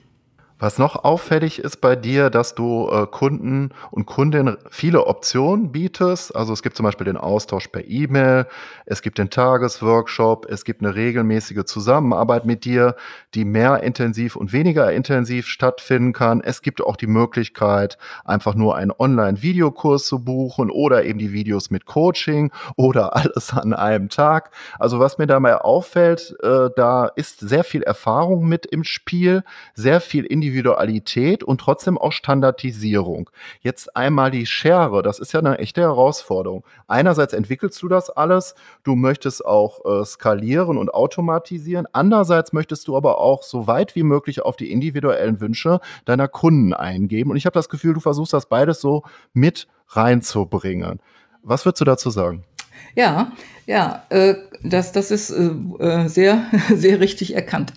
Was noch auffällig ist bei dir, dass du äh, Kunden und Kundinnen viele Optionen bietest. Also es gibt zum Beispiel den Austausch per E-Mail, es gibt den Tagesworkshop, es gibt eine regelmäßige Zusammenarbeit mit dir, die mehr intensiv und weniger intensiv stattfinden kann. Es gibt auch die Möglichkeit, einfach nur einen Online-Videokurs zu buchen oder eben die Videos mit Coaching (laughs) oder alles an einem Tag. Also was mir dabei auffällt, äh, da ist sehr viel Erfahrung mit im Spiel, sehr viel Individualität Individualität und trotzdem auch Standardisierung. Jetzt einmal die Schere, das ist ja eine echte Herausforderung. Einerseits entwickelst du das alles, du möchtest auch äh, skalieren und automatisieren. Andererseits möchtest du aber auch so weit wie möglich auf die individuellen Wünsche deiner Kunden eingeben. Und ich habe das Gefühl, du versuchst das beides so mit reinzubringen. Was würdest du dazu sagen? Ja, ja, äh, das, das ist äh, äh sehr, (laughs) sehr richtig erkannt,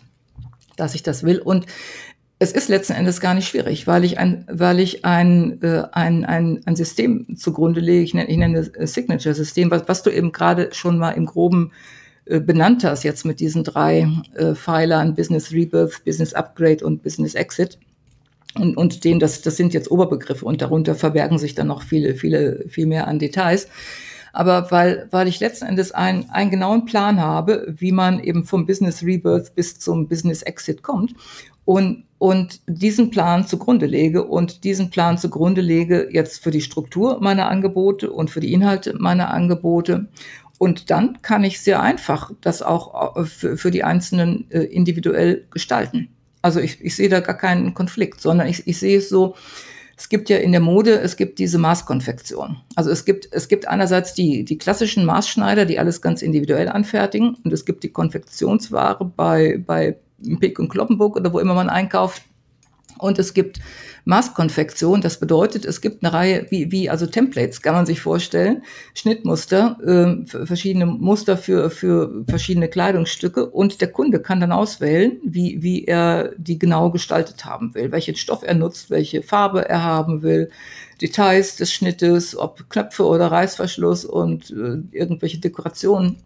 dass ich das will. Und es ist letzten Endes gar nicht schwierig, weil ich ein, weil ich ein, äh, ein, ein, ein System zugrunde lege, ich nenne, ich nenne es Signature-System, was, was du eben gerade schon mal im Groben äh, benannt hast, jetzt mit diesen drei äh, Pfeilern, Business Rebirth, Business Upgrade und Business Exit. Und, und den, das, das sind jetzt Oberbegriffe und darunter verbergen sich dann noch viele, viele, viel mehr an Details. Aber weil, weil ich letzten Endes ein, einen genauen Plan habe, wie man eben vom Business Rebirth bis zum Business Exit kommt und, und diesen Plan zugrunde lege und diesen Plan zugrunde lege jetzt für die Struktur meiner Angebote und für die Inhalte meiner Angebote. Und dann kann ich sehr einfach das auch äh, für, für die Einzelnen äh, individuell gestalten. Also ich, ich sehe da gar keinen Konflikt, sondern ich, ich sehe es so, es gibt ja in der Mode, es gibt diese Maßkonfektion. Also es gibt, es gibt einerseits die, die klassischen Maßschneider, die alles ganz individuell anfertigen. Und es gibt die Konfektionsware bei, bei Pick und Kloppenburg oder wo immer man einkauft. Und es gibt Maßkonfektion. Das bedeutet, es gibt eine Reihe, wie, wie also Templates kann man sich vorstellen, Schnittmuster, äh, verschiedene Muster für, für verschiedene Kleidungsstücke. Und der Kunde kann dann auswählen, wie, wie er die genau gestaltet haben will, welchen Stoff er nutzt, welche Farbe er haben will, Details des Schnittes, ob Knöpfe oder Reißverschluss und äh, irgendwelche Dekorationen.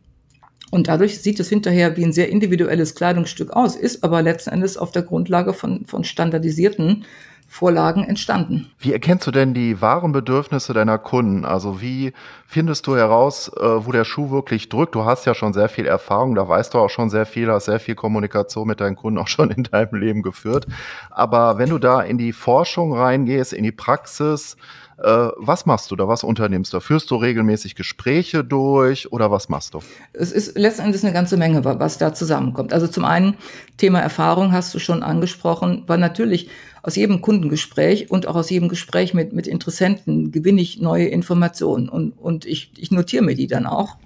Und dadurch sieht es hinterher wie ein sehr individuelles Kleidungsstück aus, ist aber letzten Endes auf der Grundlage von, von standardisierten Vorlagen entstanden. Wie erkennst du denn die wahren Bedürfnisse deiner Kunden? Also wie findest du heraus, äh, wo der Schuh wirklich drückt? Du hast ja schon sehr viel Erfahrung, da weißt du auch schon sehr viel, hast sehr viel Kommunikation mit deinen Kunden auch schon in deinem Leben geführt. Aber wenn du da in die Forschung reingehst, in die Praxis, was machst du da? Was unternimmst du? Führst du regelmäßig Gespräche durch oder was machst du? Es ist letztendlich eine ganze Menge, was da zusammenkommt. Also zum einen Thema Erfahrung hast du schon angesprochen, weil natürlich aus jedem Kundengespräch und auch aus jedem Gespräch mit, mit Interessenten gewinne ich neue Informationen und, und ich, ich notiere mir die dann auch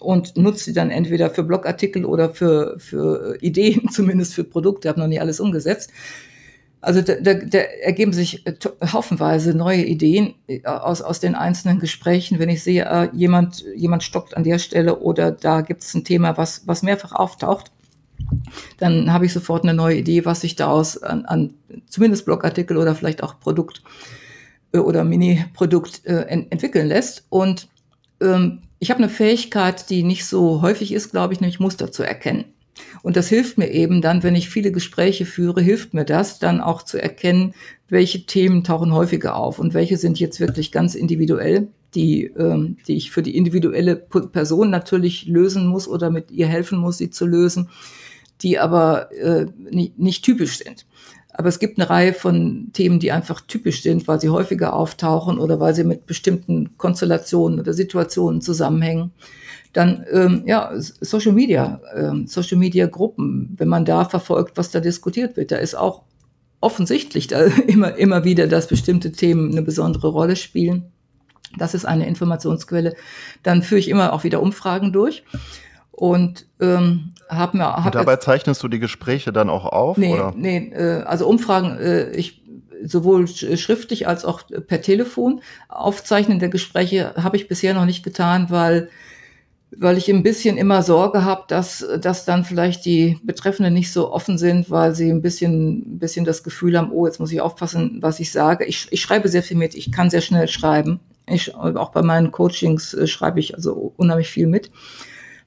und nutze sie dann entweder für Blogartikel oder für, für Ideen, (laughs) zumindest für Produkte, habe noch nicht alles umgesetzt. Also da, da, da ergeben sich äh, haufenweise neue Ideen äh, aus, aus den einzelnen Gesprächen. Wenn ich sehe, äh, jemand, jemand stockt an der Stelle oder da gibt es ein Thema, was, was mehrfach auftaucht, dann habe ich sofort eine neue Idee, was sich daraus an, an zumindest Blogartikel oder vielleicht auch Produkt äh, oder Mini-Produkt äh, ent entwickeln lässt. Und ähm, ich habe eine Fähigkeit, die nicht so häufig ist, glaube ich, nämlich Muster zu erkennen. Und das hilft mir eben dann, wenn ich viele Gespräche führe, hilft mir das dann auch zu erkennen, welche Themen tauchen häufiger auf und welche sind jetzt wirklich ganz individuell, die, ähm, die ich für die individuelle Person natürlich lösen muss oder mit ihr helfen muss, sie zu lösen, die aber äh, nicht, nicht typisch sind. Aber es gibt eine Reihe von Themen, die einfach typisch sind, weil sie häufiger auftauchen oder weil sie mit bestimmten Konstellationen oder Situationen zusammenhängen. Dann ähm, ja, Social Media, ähm, Social Media Gruppen, wenn man da verfolgt, was da diskutiert wird, da ist auch offensichtlich da (laughs) immer, immer wieder, dass bestimmte Themen eine besondere Rolle spielen. Das ist eine Informationsquelle. Dann führe ich immer auch wieder Umfragen durch und ähm, habe mir hab und dabei zeichnest du die Gespräche dann auch auf nee, oder nee äh, also Umfragen äh, ich sowohl schriftlich als auch per Telefon aufzeichnen der Gespräche habe ich bisher noch nicht getan weil weil ich ein bisschen immer Sorge habe, dass, dass dann vielleicht die Betreffenden nicht so offen sind, weil sie ein bisschen, ein bisschen das Gefühl haben, oh, jetzt muss ich aufpassen, was ich sage. Ich, ich schreibe sehr viel mit, ich kann sehr schnell schreiben. Ich, auch bei meinen Coachings äh, schreibe ich also unheimlich viel mit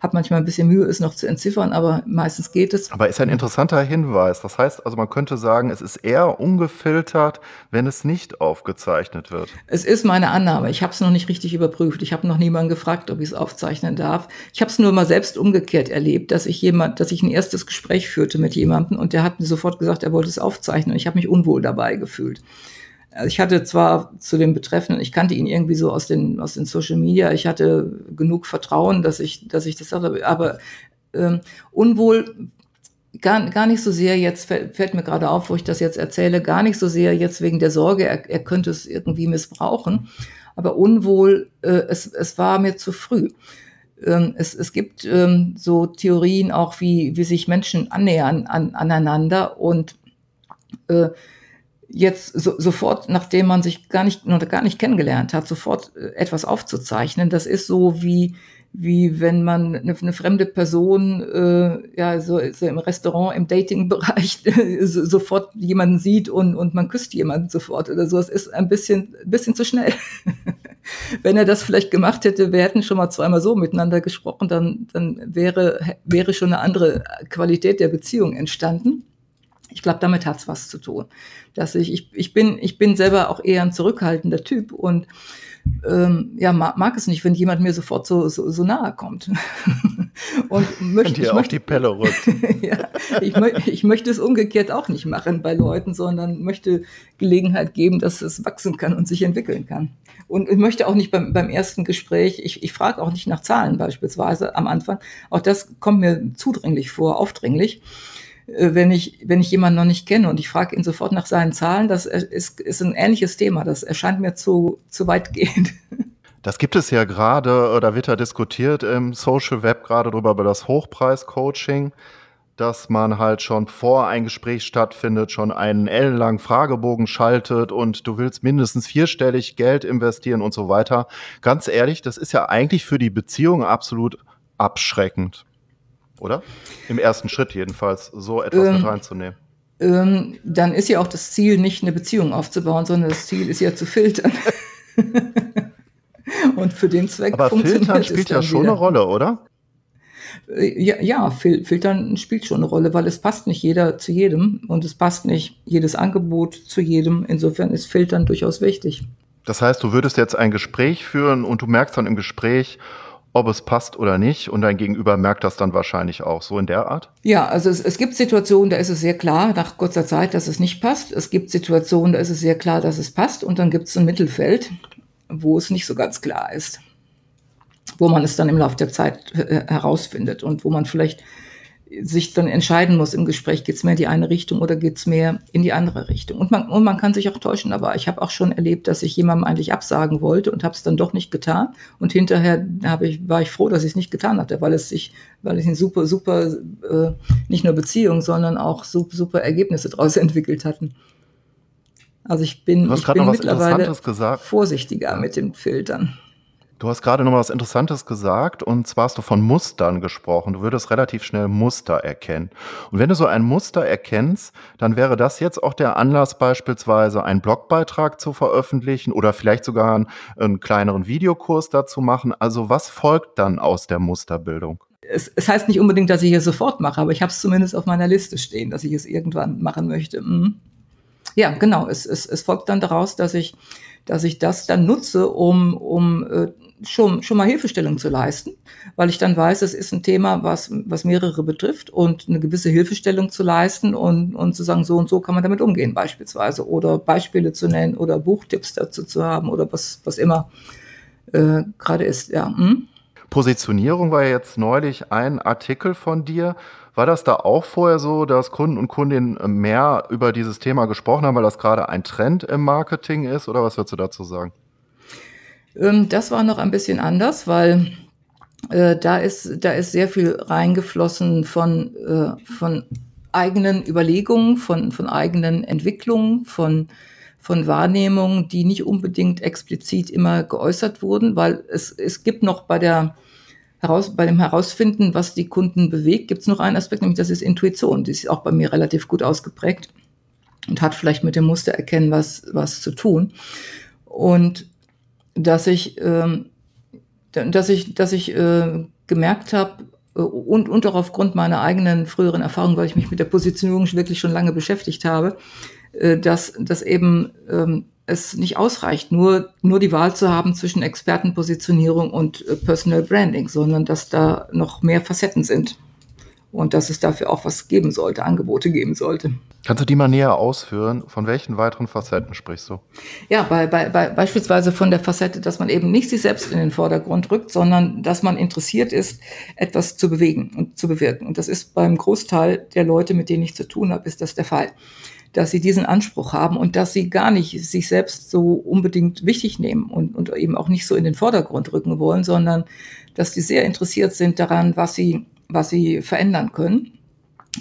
habe manchmal ein bisschen Mühe, es noch zu entziffern, aber meistens geht es. Aber ist ein interessanter Hinweis. Das heißt also, man könnte sagen, es ist eher ungefiltert, wenn es nicht aufgezeichnet wird. Es ist meine Annahme. Ich habe es noch nicht richtig überprüft. Ich habe noch niemanden gefragt, ob ich es aufzeichnen darf. Ich habe es nur mal selbst umgekehrt erlebt, dass ich jemand, dass ich ein erstes Gespräch führte mit jemandem und der hat mir sofort gesagt, er wollte es aufzeichnen. Und ich habe mich unwohl dabei gefühlt. Also ich hatte zwar zu dem Betreffenden, ich kannte ihn irgendwie so aus den, aus den Social Media, ich hatte genug Vertrauen, dass ich, dass ich das sage, aber ähm, unwohl gar, gar nicht so sehr jetzt, fällt mir gerade auf, wo ich das jetzt erzähle, gar nicht so sehr jetzt wegen der Sorge, er, er könnte es irgendwie missbrauchen, aber unwohl, äh, es, es war mir zu früh. Ähm, es, es gibt ähm, so Theorien auch, wie, wie sich Menschen annähern an, aneinander und äh, jetzt so, sofort, nachdem man sich gar nicht noch gar nicht kennengelernt hat, sofort äh, etwas aufzuzeichnen. Das ist so wie wie wenn man eine, eine fremde Person äh, ja so, so im Restaurant im Dating-Bereich (laughs) so, sofort jemanden sieht und und man küsst jemanden sofort oder so. Es ist ein bisschen ein bisschen zu schnell. (laughs) wenn er das vielleicht gemacht hätte, wir hätten schon mal zweimal so miteinander gesprochen, dann dann wäre wäre schon eine andere Qualität der Beziehung entstanden. Ich glaube, damit hat's was zu tun. Dass ich, ich, ich bin, ich bin selber auch eher ein zurückhaltender Typ und ähm, ja, mag, mag es nicht, wenn jemand mir sofort so, so, so nahe kommt. (laughs) und möchte, ich möchte, die Pelle rückt. (laughs) ja, ich, mö ich möchte es umgekehrt auch nicht machen bei Leuten, sondern möchte Gelegenheit geben, dass es wachsen kann und sich entwickeln kann. Und ich möchte auch nicht beim, beim ersten Gespräch, ich, ich frage auch nicht nach Zahlen beispielsweise am Anfang. Auch das kommt mir zudringlich vor, aufdringlich. Äh, wenn ich, wenn ich jemanden noch nicht kenne und ich frage ihn sofort nach seinen Zahlen, das ist, ist ein ähnliches Thema. Das erscheint mir zu, zu weitgehend. (laughs) Das gibt es ja gerade, oder wird da diskutiert im Social Web gerade drüber, über das Hochpreis-Coaching, dass man halt schon vor ein Gespräch stattfindet, schon einen ellenlangen Fragebogen schaltet und du willst mindestens vierstellig Geld investieren und so weiter. Ganz ehrlich, das ist ja eigentlich für die Beziehung absolut abschreckend oder? Im ersten Schritt jedenfalls, so etwas ähm, mit reinzunehmen. Ähm, dann ist ja auch das Ziel, nicht eine Beziehung aufzubauen, sondern das Ziel ist ja zu filtern. (laughs) Und für den Zweck Aber funktioniert Filtern spielt ja schon wieder. eine Rolle, oder? Äh, ja, ja, Filtern spielt schon eine Rolle, weil es passt nicht jeder zu jedem und es passt nicht jedes Angebot zu jedem. Insofern ist Filtern durchaus wichtig. Das heißt, du würdest jetzt ein Gespräch führen und du merkst dann im Gespräch, ob es passt oder nicht. Und dein Gegenüber merkt das dann wahrscheinlich auch so in der Art? Ja, also es, es gibt Situationen, da ist es sehr klar nach kurzer Zeit, dass es nicht passt. Es gibt Situationen, da ist es sehr klar, dass es passt. Und dann gibt es ein Mittelfeld, wo es nicht so ganz klar ist. Wo man es dann im Laufe der Zeit äh, herausfindet und wo man vielleicht sich dann entscheiden muss im Gespräch, geht es mehr in die eine Richtung oder geht es mehr in die andere Richtung. Und man, und man kann sich auch täuschen dabei. Ich habe auch schon erlebt, dass ich jemandem eigentlich absagen wollte und habe es dann doch nicht getan. Und hinterher hab ich, war ich froh, dass ich es nicht getan hatte, weil es sich, weil es eine super, super, äh, nicht nur Beziehung, sondern auch super, super Ergebnisse daraus (laughs) entwickelt hatten. Also ich bin, ich bin mittlerweile vorsichtiger mit den Filtern. Du hast gerade noch was Interessantes gesagt und zwar hast du von Mustern gesprochen. Du würdest relativ schnell Muster erkennen. Und wenn du so ein Muster erkennst, dann wäre das jetzt auch der Anlass, beispielsweise einen Blogbeitrag zu veröffentlichen oder vielleicht sogar einen, einen kleineren Videokurs dazu machen. Also was folgt dann aus der Musterbildung? Es, es heißt nicht unbedingt, dass ich es sofort mache, aber ich habe es zumindest auf meiner Liste stehen, dass ich es irgendwann machen möchte. Mhm. Ja, genau. Es, es, es folgt dann daraus, dass ich dass ich das dann nutze, um, um äh, schon, schon mal Hilfestellung zu leisten, weil ich dann weiß, es ist ein Thema, was, was mehrere betrifft und eine gewisse Hilfestellung zu leisten und, und zu sagen, so und so kann man damit umgehen beispielsweise oder Beispiele zu nennen oder Buchtipps dazu zu haben oder was, was immer äh, gerade ist, ja. Hm? Positionierung war jetzt neulich ein Artikel von dir. War das da auch vorher so, dass Kunden und Kundinnen mehr über dieses Thema gesprochen haben, weil das gerade ein Trend im Marketing ist? Oder was würdest du dazu sagen? Ähm, das war noch ein bisschen anders, weil äh, da ist, da ist sehr viel reingeflossen von, äh, von eigenen Überlegungen, von, von eigenen Entwicklungen, von, von Wahrnehmungen, die nicht unbedingt explizit immer geäußert wurden, weil es, es gibt noch bei der heraus, bei dem Herausfinden, was die Kunden bewegt, gibt es noch einen Aspekt, nämlich das ist Intuition. Die ist auch bei mir relativ gut ausgeprägt und hat vielleicht mit dem Muster erkennen was, was zu tun. Und dass ich, ähm, dass ich, dass ich äh, gemerkt habe, äh, und, und auch aufgrund meiner eigenen früheren Erfahrung, weil ich mich mit der Positionierung wirklich schon lange beschäftigt habe, äh, dass, dass eben ähm, es nicht ausreicht, nur, nur die Wahl zu haben zwischen Expertenpositionierung und äh, Personal Branding, sondern dass da noch mehr Facetten sind und dass es dafür auch was geben sollte, Angebote geben sollte. Kannst du die mal näher ausführen? Von welchen weiteren Facetten sprichst du? Ja, bei, bei, bei, beispielsweise von der Facette, dass man eben nicht sich selbst in den Vordergrund rückt, sondern dass man interessiert ist, etwas zu bewegen und zu bewirken. Und das ist beim Großteil der Leute, mit denen ich zu tun habe, ist das der Fall. Dass sie diesen Anspruch haben und dass sie gar nicht sich selbst so unbedingt wichtig nehmen und, und eben auch nicht so in den Vordergrund rücken wollen, sondern dass die sehr interessiert sind daran, was sie, was sie verändern können.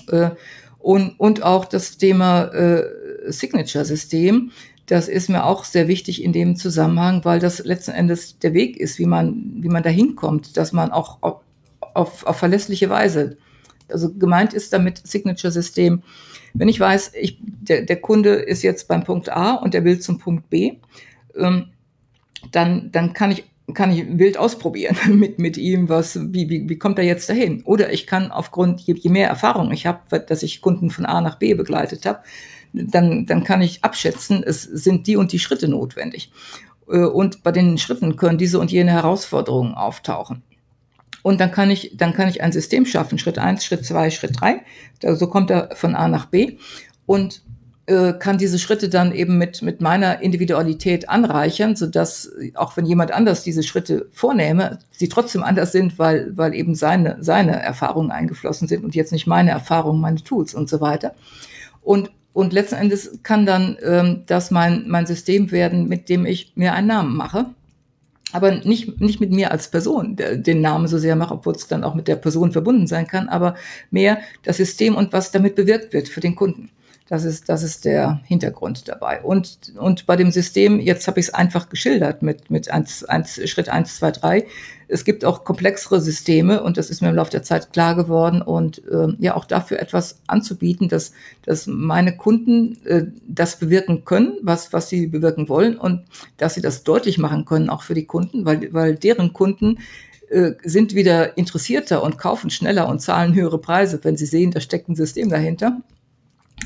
Äh, und, und auch das Thema äh, Signature-System, das ist mir auch sehr wichtig in dem Zusammenhang, weil das letzten Endes der Weg ist, wie man, wie man da hinkommt, dass man auch auf, auf, auf verlässliche Weise, also gemeint ist damit Signature-System, wenn ich weiß, ich, der, der Kunde ist jetzt beim Punkt A und der will zum Punkt B, ähm, dann, dann kann ich kann ich wild ausprobieren (laughs) mit, mit ihm, was, wie, wie, wie kommt er jetzt dahin? Oder ich kann aufgrund, je, je mehr Erfahrung ich habe, dass ich Kunden von A nach B begleitet habe, dann, dann kann ich abschätzen, es sind die und die Schritte notwendig. Äh, und bei den Schritten können diese und jene Herausforderungen auftauchen. Und dann kann ich, dann kann ich ein System schaffen, Schritt eins, Schritt zwei, Schritt drei. So kommt er von A nach B. Und äh, kann diese Schritte dann eben mit, mit meiner Individualität anreichern, so dass auch wenn jemand anders diese Schritte vornehme, sie trotzdem anders sind, weil, weil eben seine, seine Erfahrungen eingeflossen sind und jetzt nicht meine Erfahrungen, meine Tools und so weiter. Und, und letzten Endes kann dann ähm, das mein, mein System werden, mit dem ich mir einen Namen mache. Aber nicht, nicht mit mir als Person den Namen so sehr mache, obwohl es dann auch mit der Person verbunden sein kann, aber mehr das System und was damit bewirkt wird für den Kunden. Das ist, das ist der Hintergrund dabei. Und, und bei dem System, jetzt habe ich es einfach geschildert mit, mit eins, eins, Schritt eins, zwei, drei. Es gibt auch komplexere Systeme und das ist mir im Laufe der Zeit klar geworden und äh, ja auch dafür etwas anzubieten, dass, dass meine Kunden äh, das bewirken können, was, was sie bewirken wollen und dass sie das deutlich machen können, auch für die Kunden, weil, weil deren Kunden äh, sind wieder interessierter und kaufen schneller und zahlen höhere Preise, wenn sie sehen, da steckt ein System dahinter.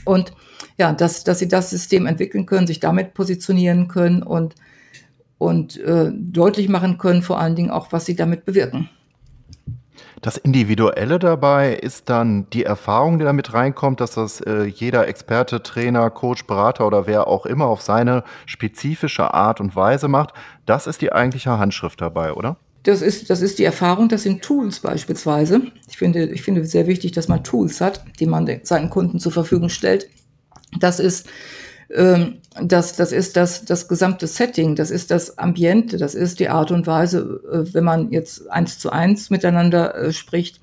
Und ja, dass, dass sie das System entwickeln können, sich damit positionieren können und, und äh, deutlich machen können, vor allen Dingen auch, was sie damit bewirken. Das Individuelle dabei ist dann die Erfahrung, die damit reinkommt, dass das äh, jeder Experte, Trainer, Coach, Berater oder wer auch immer auf seine spezifische Art und Weise macht. Das ist die eigentliche Handschrift dabei, oder? Das ist, das ist die Erfahrung, das sind Tools beispielsweise. Ich finde, ich finde sehr wichtig, dass man Tools hat, die man seinen Kunden zur Verfügung stellt. Das ist, ähm, das, das ist das, das gesamte Setting, das ist das Ambiente, das ist die Art und Weise, äh, wenn man jetzt eins zu eins miteinander äh, spricht.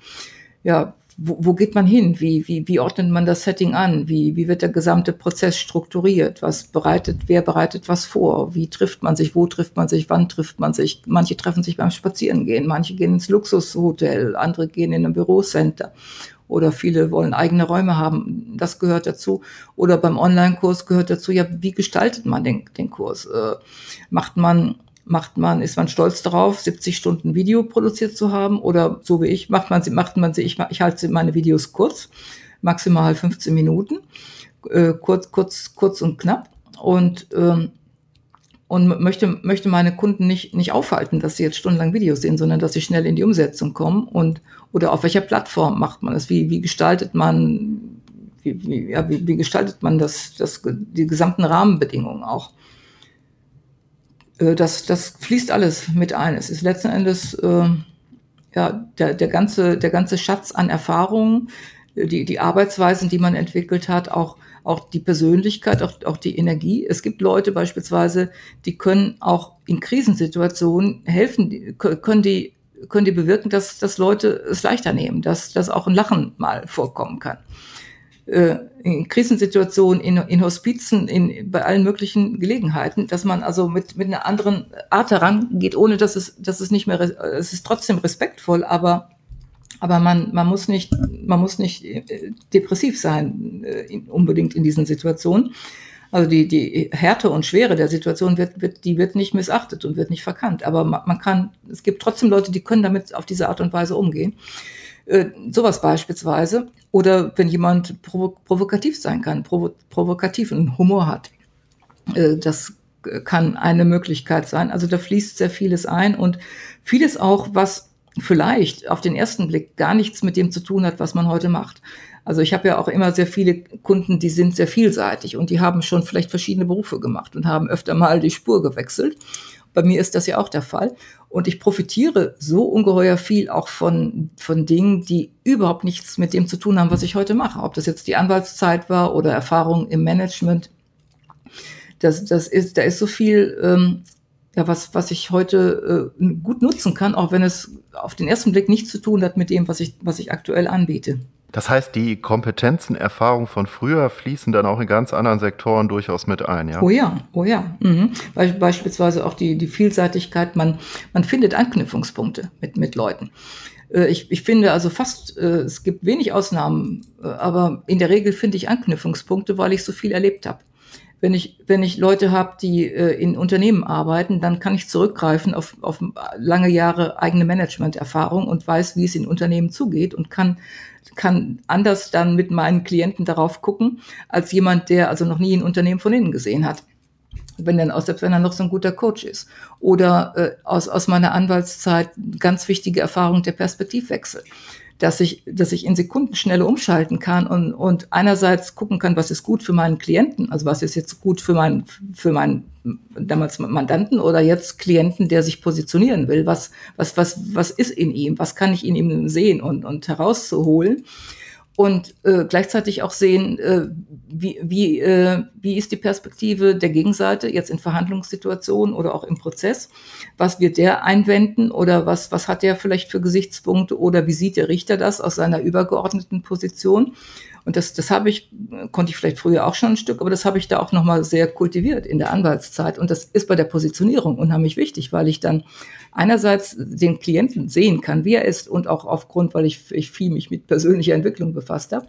Ja, wo, wo geht man hin? Wie, wie, wie ordnet man das Setting an? Wie, wie wird der gesamte Prozess strukturiert? Was bereitet, wer bereitet was vor? Wie trifft man sich? Wo trifft man sich? Wann trifft man sich? Manche treffen sich beim Spazierengehen, manche gehen ins Luxushotel, andere gehen in ein Bürocenter oder viele wollen eigene Räume haben. Das gehört dazu. Oder beim Online-Kurs gehört dazu, ja, wie gestaltet man den, den Kurs? Äh, macht man macht man, ist man stolz darauf, 70 Stunden Video produziert zu haben oder so wie ich, macht man sie, macht man sie, ich, ich halte meine Videos kurz, maximal 15 Minuten, äh, kurz, kurz, kurz und knapp und, ähm, und möchte, möchte meine Kunden nicht, nicht aufhalten, dass sie jetzt stundenlang Videos sehen, sondern dass sie schnell in die Umsetzung kommen und, oder auf welcher Plattform macht man das, wie, wie gestaltet man, wie, wie, ja, wie, wie gestaltet man das, das, die gesamten Rahmenbedingungen auch. Äh, das, das fließt alles mit ein. Es ist letzten Endes äh, ja, der, der, ganze, der ganze Schatz an Erfahrungen, die, die Arbeitsweisen, die man entwickelt hat, auch, auch die Persönlichkeit, auch, auch die Energie. Es gibt Leute beispielsweise, die können auch in Krisensituationen helfen, können die, können die bewirken, dass, dass Leute es leichter nehmen, dass, dass auch ein Lachen mal vorkommen kann äh, in Krisensituationen, in, in Hospizen, in, bei allen möglichen Gelegenheiten, dass man also mit, mit einer anderen Art herangeht, ohne dass es, dass es nicht mehr, es ist trotzdem respektvoll, aber, aber man, man muss nicht, man muss nicht äh, depressiv sein, äh, unbedingt in diesen Situationen. Also die, die Härte und Schwere der Situation wird, wird, die wird nicht missachtet und wird nicht verkannt. Aber man, kann, es gibt trotzdem Leute, die können damit auf diese Art und Weise umgehen. Äh, sowas beispielsweise. Oder wenn jemand provo provokativ sein kann, provo provokativen Humor hat. Das kann eine Möglichkeit sein. Also da fließt sehr vieles ein und vieles auch, was vielleicht auf den ersten Blick gar nichts mit dem zu tun hat, was man heute macht. Also ich habe ja auch immer sehr viele Kunden, die sind sehr vielseitig und die haben schon vielleicht verschiedene Berufe gemacht und haben öfter mal die Spur gewechselt. Bei mir ist das ja auch der Fall. Und ich profitiere so ungeheuer viel auch von, von Dingen, die überhaupt nichts mit dem zu tun haben, was ich heute mache. Ob das jetzt die Anwaltszeit war oder Erfahrung im Management. Das, das ist, da ist so viel, ähm, ja, was, was ich heute äh, gut nutzen kann, auch wenn es auf den ersten Blick nichts zu tun hat mit dem, was ich, was ich aktuell anbiete. Das heißt, die Kompetenzen, Erfahrungen von früher fließen dann auch in ganz anderen Sektoren durchaus mit ein, ja? Oh ja, oh ja. Mhm. Be beispielsweise auch die, die Vielseitigkeit, man, man findet Anknüpfungspunkte mit, mit Leuten. Äh, ich, ich finde also fast, äh, es gibt wenig Ausnahmen, äh, aber in der Regel finde ich Anknüpfungspunkte, weil ich so viel erlebt habe wenn ich, wenn ich Leute habe, die äh, in Unternehmen arbeiten, dann kann ich zurückgreifen auf, auf lange Jahre eigene Managementerfahrung und weiß, wie es in Unternehmen zugeht und kann, kann anders dann mit meinen Klienten darauf gucken, als jemand, der also noch nie ein Unternehmen von innen gesehen hat. Wenn dann selbst wenn er noch so ein guter Coach ist. Oder äh, aus, aus meiner Anwaltszeit ganz wichtige Erfahrung der Perspektivwechsel dass ich, dass ich in Sekundenschnelle umschalten kann und, und einerseits gucken kann, was ist gut für meinen Klienten, also was ist jetzt gut für meinen, für meinen damals Mandanten oder jetzt Klienten, der sich positionieren will, was, was, was, was ist in ihm, was kann ich in ihm sehen und, und herauszuholen und äh, gleichzeitig auch sehen, äh, wie, wie, äh, wie ist die Perspektive der Gegenseite jetzt in Verhandlungssituationen oder auch im Prozess. Was wird der einwenden oder was, was hat der vielleicht für Gesichtspunkte oder wie sieht der Richter das aus seiner übergeordneten Position? Und das, das habe ich, konnte ich vielleicht früher auch schon ein Stück, aber das habe ich da auch nochmal sehr kultiviert in der Anwaltszeit. Und das ist bei der Positionierung unheimlich wichtig, weil ich dann einerseits den Klienten sehen kann, wie er ist und auch aufgrund, weil ich, ich viel mich mit persönlicher Entwicklung befasst habe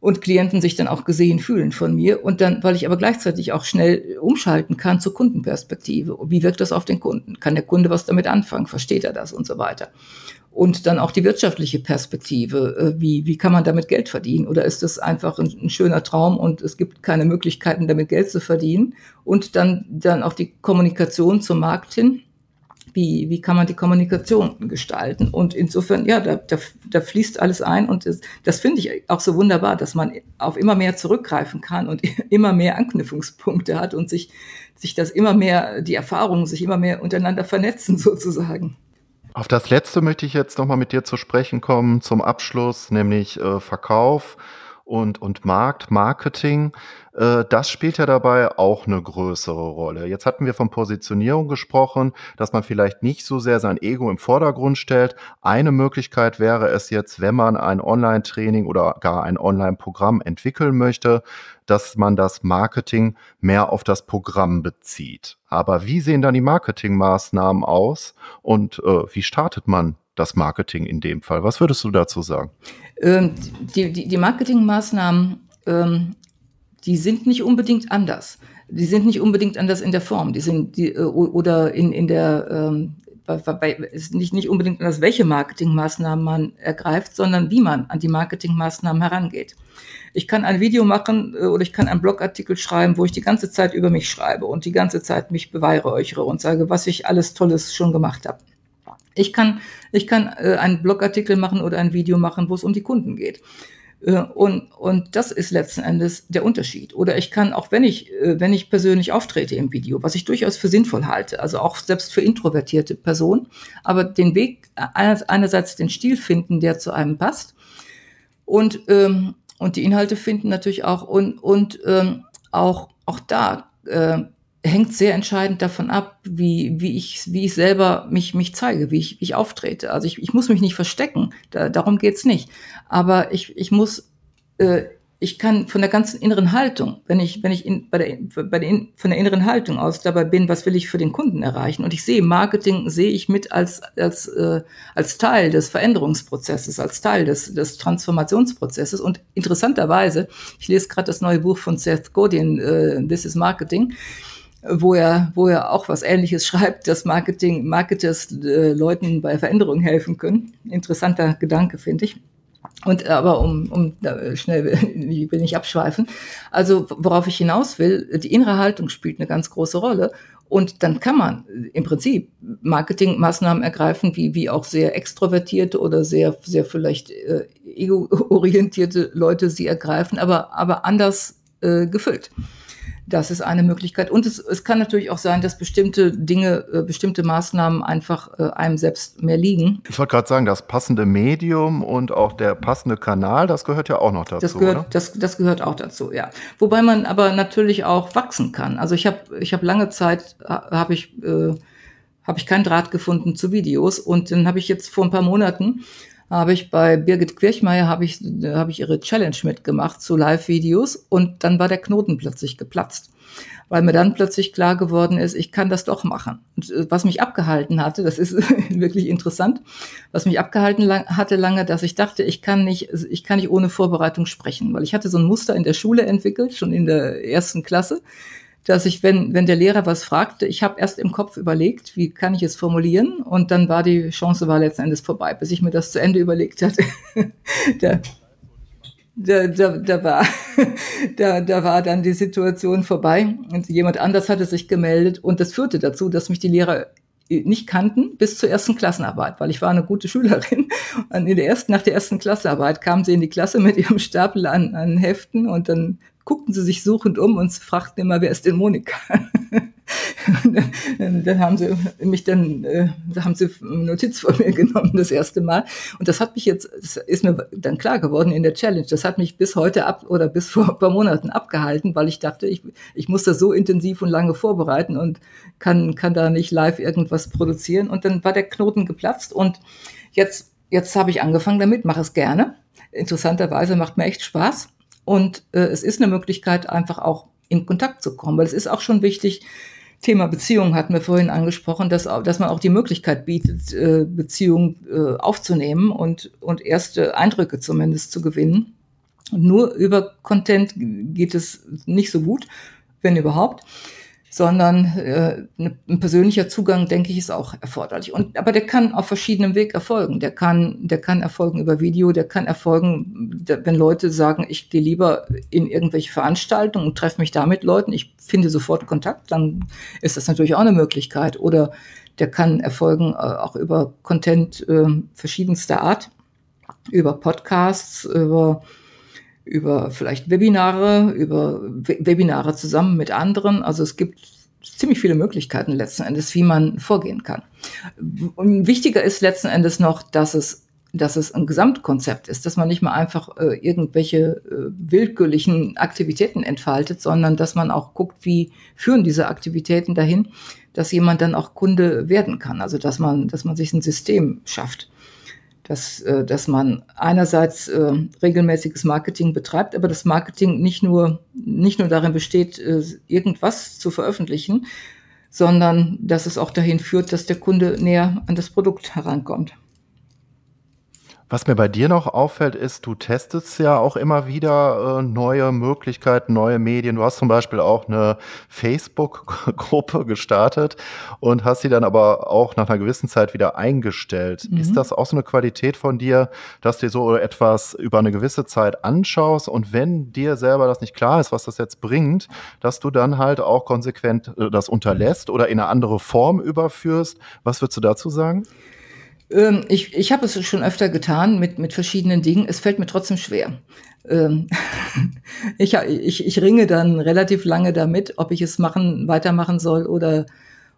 und Klienten sich dann auch gesehen fühlen von mir und dann, weil ich aber gleichzeitig auch schnell umschalten kann zur Kundenperspektive. Wie wirkt das auf den Kunden? Kann der Kunde was damit anfangen? Versteht er das und so weiter? Und dann auch die wirtschaftliche Perspektive. Äh, wie, wie kann man damit Geld verdienen? Oder ist es einfach ein, ein, schöner Traum und es gibt keine Möglichkeiten, damit Geld zu verdienen? Und dann, dann auch die Kommunikation zum Markt hin. Wie, wie kann man die Kommunikation gestalten? Und insofern, ja, da, da, da fließt alles ein und das, das finde ich auch so wunderbar, dass man auf immer mehr zurückgreifen kann und (laughs) immer mehr Anknüpfungspunkte hat und sich, sich das immer mehr, die Erfahrungen sich immer mehr untereinander vernetzen (laughs) sozusagen. Auf das letzte möchte ich jetzt nochmal mit dir zu sprechen kommen zum Abschluss, nämlich äh, Verkauf und, und Markt, Marketing. Äh, das spielt ja dabei auch eine größere Rolle. Jetzt hatten wir von Positionierung gesprochen, dass man vielleicht nicht so sehr sein Ego im Vordergrund stellt. Eine Möglichkeit wäre es jetzt, wenn man ein Online-Training oder gar ein Online-Programm entwickeln möchte, dass man das Marketing mehr auf das Programm bezieht. Aber wie sehen dann die Marketingmaßnahmen aus und äh, wie startet man das Marketing in dem Fall? Was würdest du dazu sagen? Ähm, die, die, die Marketingmaßnahmen, ähm, die sind nicht unbedingt anders. Die sind nicht unbedingt anders in der Form. Die sind die, äh, oder in, in der ähm, bei, ist nicht, nicht unbedingt anders, welche Marketingmaßnahmen man ergreift, sondern wie man an die Marketingmaßnahmen herangeht. Ich kann ein Video machen äh, oder ich kann einen Blogartikel schreiben, wo ich die ganze Zeit über mich schreibe und die ganze Zeit mich beweihräuchere und sage, was ich alles Tolles schon gemacht habe. Ich kann, ich kann äh, einen Blogartikel machen oder ein Video machen, wo es um die Kunden geht. Äh, und, und das ist letzten Endes der Unterschied. Oder ich kann, auch wenn ich, wenn ich persönlich auftrete im Video, was ich durchaus für sinnvoll halte, also auch selbst für introvertierte Personen, aber den Weg, einerseits den Stil finden, der zu einem passt und, ähm, und die Inhalte finden natürlich auch und, und ähm, auch, auch da äh, hängt sehr entscheidend davon ab, wie, wie, ich, wie ich selber mich, mich zeige, wie ich, wie ich auftrete. Also ich, ich muss mich nicht verstecken, da, darum geht's nicht. Aber ich, ich muss, äh, ich kann von der ganzen inneren Haltung, wenn ich, wenn ich in, bei der, bei der, von der inneren Haltung aus dabei bin, was will ich für den Kunden erreichen? Und ich sehe, Marketing sehe ich mit als, als, äh, als Teil des Veränderungsprozesses, als Teil des, des Transformationsprozesses. Und interessanterweise, ich lese gerade das neue Buch von Seth Godin, äh, This is Marketing wo er, wo er auch was Ähnliches (laughs) schreibt, dass Marketing, Marketers äh, Leuten bei Veränderungen helfen können. Interessanter Gedanke, finde ich. Und aber um, um schnell (laughs) ich will nicht abschweifen. Also worauf ich hinaus will, die innere Haltung spielt eine ganz große Rolle. Und dann kann man im Prinzip Marketingmaßnahmen ergreifen, wie, wie auch sehr extrovertierte oder sehr, sehr vielleicht äh, ego-orientierte Leute sie ergreifen, aber, aber anders äh, gefüllt. Das ist eine Möglichkeit. Und es, es kann natürlich auch sein, dass bestimmte Dinge, äh, bestimmte Maßnahmen einfach äh, einem selbst mehr liegen. Ich wollte gerade sagen, das passende Medium und auch der passende Kanal, das gehört ja auch noch dazu. Das gehört, das, das gehört auch dazu, ja. Wobei man aber natürlich auch wachsen kann. Also ich habe ich hab lange Zeit, habe ich, äh, hab ich keinen Draht gefunden zu Videos und dann habe ich jetzt vor ein paar Monaten habe ich bei Birgit Kirchmeier habe ich, habe ich ihre Challenge mitgemacht zu Live-Videos und dann war der Knoten plötzlich geplatzt, weil mir dann plötzlich klar geworden ist, ich kann das doch machen. Und äh, was mich abgehalten hatte, das ist (laughs) wirklich interessant, was mich abgehalten lang, hatte lange, dass ich dachte, ich kann nicht, ich kann nicht ohne Vorbereitung sprechen, weil ich hatte so ein Muster in der Schule entwickelt, schon in der ersten Klasse dass ich, wenn, wenn der Lehrer was fragte, ich habe erst im Kopf überlegt, wie kann ich es formulieren und dann war die Chance war letzten Endes vorbei, bis ich mir das zu Ende überlegt hatte. (laughs) da, da, da, da, war, (laughs) da, da war dann die Situation vorbei und jemand anders hatte sich gemeldet und das führte dazu, dass mich die Lehrer nicht kannten bis zur ersten Klassenarbeit, weil ich war eine gute Schülerin. Und in der ersten, nach der ersten Klassenarbeit kamen sie in die Klasse mit ihrem Stapel an, an Heften und dann guckten sie sich suchend um und fragten immer, wer ist denn Monika? (laughs) dann, haben sie mich dann, äh, haben sie Notiz von mir genommen das erste Mal. Und das hat mich jetzt, das ist mir dann klar geworden in der Challenge, das hat mich bis heute ab oder bis vor ein paar Monaten abgehalten, weil ich dachte, ich, ich muss das so intensiv und lange vorbereiten und kann, kann da nicht live irgendwas produzieren. Und dann war der Knoten geplatzt und jetzt, jetzt habe ich angefangen damit, mache es gerne. Interessanterweise macht mir echt Spaß. Und äh, es ist eine Möglichkeit, einfach auch in Kontakt zu kommen, weil es ist auch schon wichtig, Thema Beziehung hatten wir vorhin angesprochen, dass, dass man auch die Möglichkeit bietet, äh, Beziehungen äh, aufzunehmen und, und erste Eindrücke zumindest zu gewinnen. Und nur über Content geht es nicht so gut, wenn überhaupt sondern äh, ne, ein persönlicher Zugang, denke ich, ist auch erforderlich. Und aber der kann auf verschiedenem Weg erfolgen. Der kann, der kann erfolgen über Video, der kann erfolgen, der, wenn Leute sagen, ich gehe lieber in irgendwelche Veranstaltungen und treffe mich da mit Leuten, ich finde sofort Kontakt, dann ist das natürlich auch eine Möglichkeit. Oder der kann erfolgen äh, auch über Content äh, verschiedenster Art, über Podcasts, über über vielleicht Webinare, über Webinare zusammen mit anderen. Also es gibt ziemlich viele Möglichkeiten letzten Endes, wie man vorgehen kann. Und wichtiger ist letzten Endes noch, dass es dass es ein Gesamtkonzept ist, dass man nicht mal einfach äh, irgendwelche äh, willkürlichen Aktivitäten entfaltet, sondern dass man auch guckt, wie führen diese Aktivitäten dahin, dass jemand dann auch Kunde werden kann. Also dass man, dass man sich ein System schafft, dass, äh, dass man einerseits äh, regelmäßiges Marketing betreibt, aber das Marketing nicht nur nicht nur darin besteht, äh, irgendwas zu veröffentlichen, sondern dass es auch dahin führt, dass der Kunde näher an das Produkt herankommt. Was mir bei dir noch auffällt, ist, du testest ja auch immer wieder äh, neue Möglichkeiten, neue Medien. Du hast zum Beispiel auch eine Facebook-Gruppe (laughs) gestartet und hast sie dann aber auch nach einer gewissen Zeit wieder eingestellt. Mhm. Ist das auch so eine Qualität von dir, dass du dir so etwas über eine gewisse Zeit anschaust und wenn dir selber das nicht klar ist, was das jetzt bringt, dass du dann halt auch konsequent äh, das unterlässt oder in eine andere Form überführst? Was würdest du dazu sagen? Ähm, ich ich habe es schon öfter getan mit, mit verschiedenen Dingen. Es fällt mir trotzdem schwer. Ähm, (laughs) ich, ich, ich ringe dann relativ lange damit, ob ich es machen, weitermachen soll oder,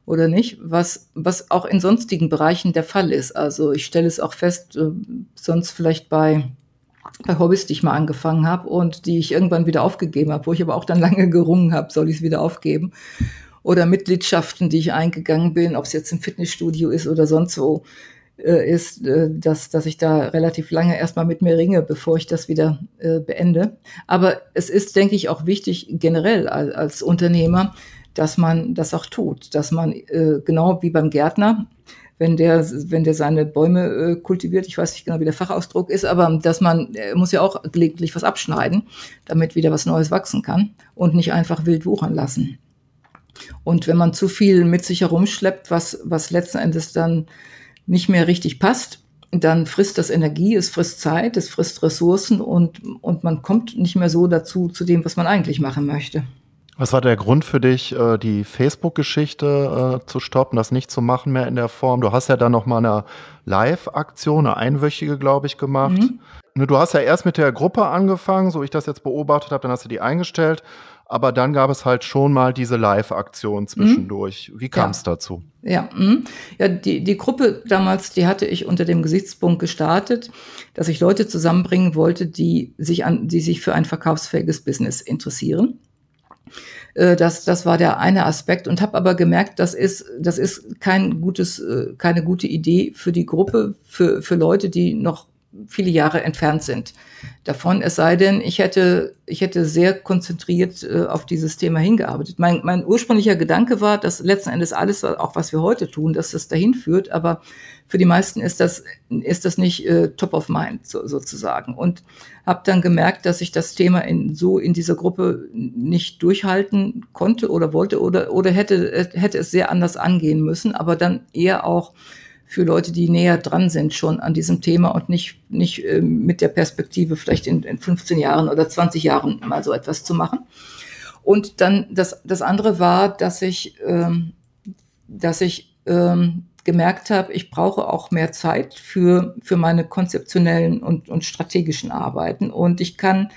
oder nicht, was, was auch in sonstigen Bereichen der Fall ist. Also ich stelle es auch fest, äh, sonst vielleicht bei, bei Hobbys, die ich mal angefangen habe und die ich irgendwann wieder aufgegeben habe, wo ich aber auch dann (laughs) lange gerungen habe, soll ich es wieder aufgeben. Oder Mitgliedschaften, die ich eingegangen bin, ob es jetzt im Fitnessstudio ist oder sonst wo ist, äh, dass, dass ich da relativ lange erstmal mit mir ringe, bevor ich das wieder äh, beende. Aber es ist, denke ich, auch wichtig generell als, als Unternehmer, dass man das auch tut, dass man äh, genau wie beim Gärtner, wenn der, wenn der seine Bäume äh, kultiviert, ich weiß nicht genau, wie der Fachausdruck ist, aber dass man er muss ja auch gelegentlich was abschneiden, damit wieder was Neues wachsen kann und nicht einfach wild wuchern lassen. Und wenn man zu viel mit sich herumschleppt, was, was letzten Endes dann nicht mehr richtig passt, dann frisst das Energie, es frisst Zeit, es frisst Ressourcen und, und man kommt nicht mehr so dazu, zu dem, was man eigentlich machen möchte. Was war der Grund für dich, äh, die Facebook-Geschichte äh, zu stoppen, das nicht zu machen mehr in der Form? Du hast ja dann noch mal eine Live-Aktion, eine einwöchige, glaube ich, gemacht. Mhm. Ne, du hast ja erst mit der Gruppe angefangen, so ich das jetzt beobachtet habe, dann hast du die eingestellt aber dann gab es halt schon mal diese Live-Aktion zwischendurch. Mhm. Wie kam es ja. dazu? Ja, mh. ja die, die Gruppe damals, die hatte ich unter dem Gesichtspunkt gestartet, dass ich Leute zusammenbringen wollte, die sich, an, die sich für ein verkaufsfähiges Business interessieren. Äh, das, das war der eine Aspekt und habe aber gemerkt, das ist, das ist kein gutes, äh, keine gute Idee für die Gruppe, für, für Leute, die noch viele Jahre entfernt sind davon. Es sei denn, ich hätte, ich hätte sehr konzentriert äh, auf dieses Thema hingearbeitet. Mein, mein ursprünglicher Gedanke war, dass letzten Endes alles, auch was wir heute tun, dass das dahin führt. Aber für die meisten ist das, ist das nicht äh, top of mind so, sozusagen. Und habe dann gemerkt, dass ich das Thema in, so in dieser Gruppe nicht durchhalten konnte oder wollte oder, oder hätte, hätte es sehr anders angehen müssen, aber dann eher auch für Leute, die näher dran sind schon an diesem Thema und nicht, nicht äh, mit der Perspektive vielleicht in, in 15 Jahren oder 20 Jahren mal so etwas zu machen. Und dann das, das andere war, dass ich, ähm, dass ich ähm, gemerkt habe, ich brauche auch mehr Zeit für, für meine konzeptionellen und, und strategischen Arbeiten. Und ich kann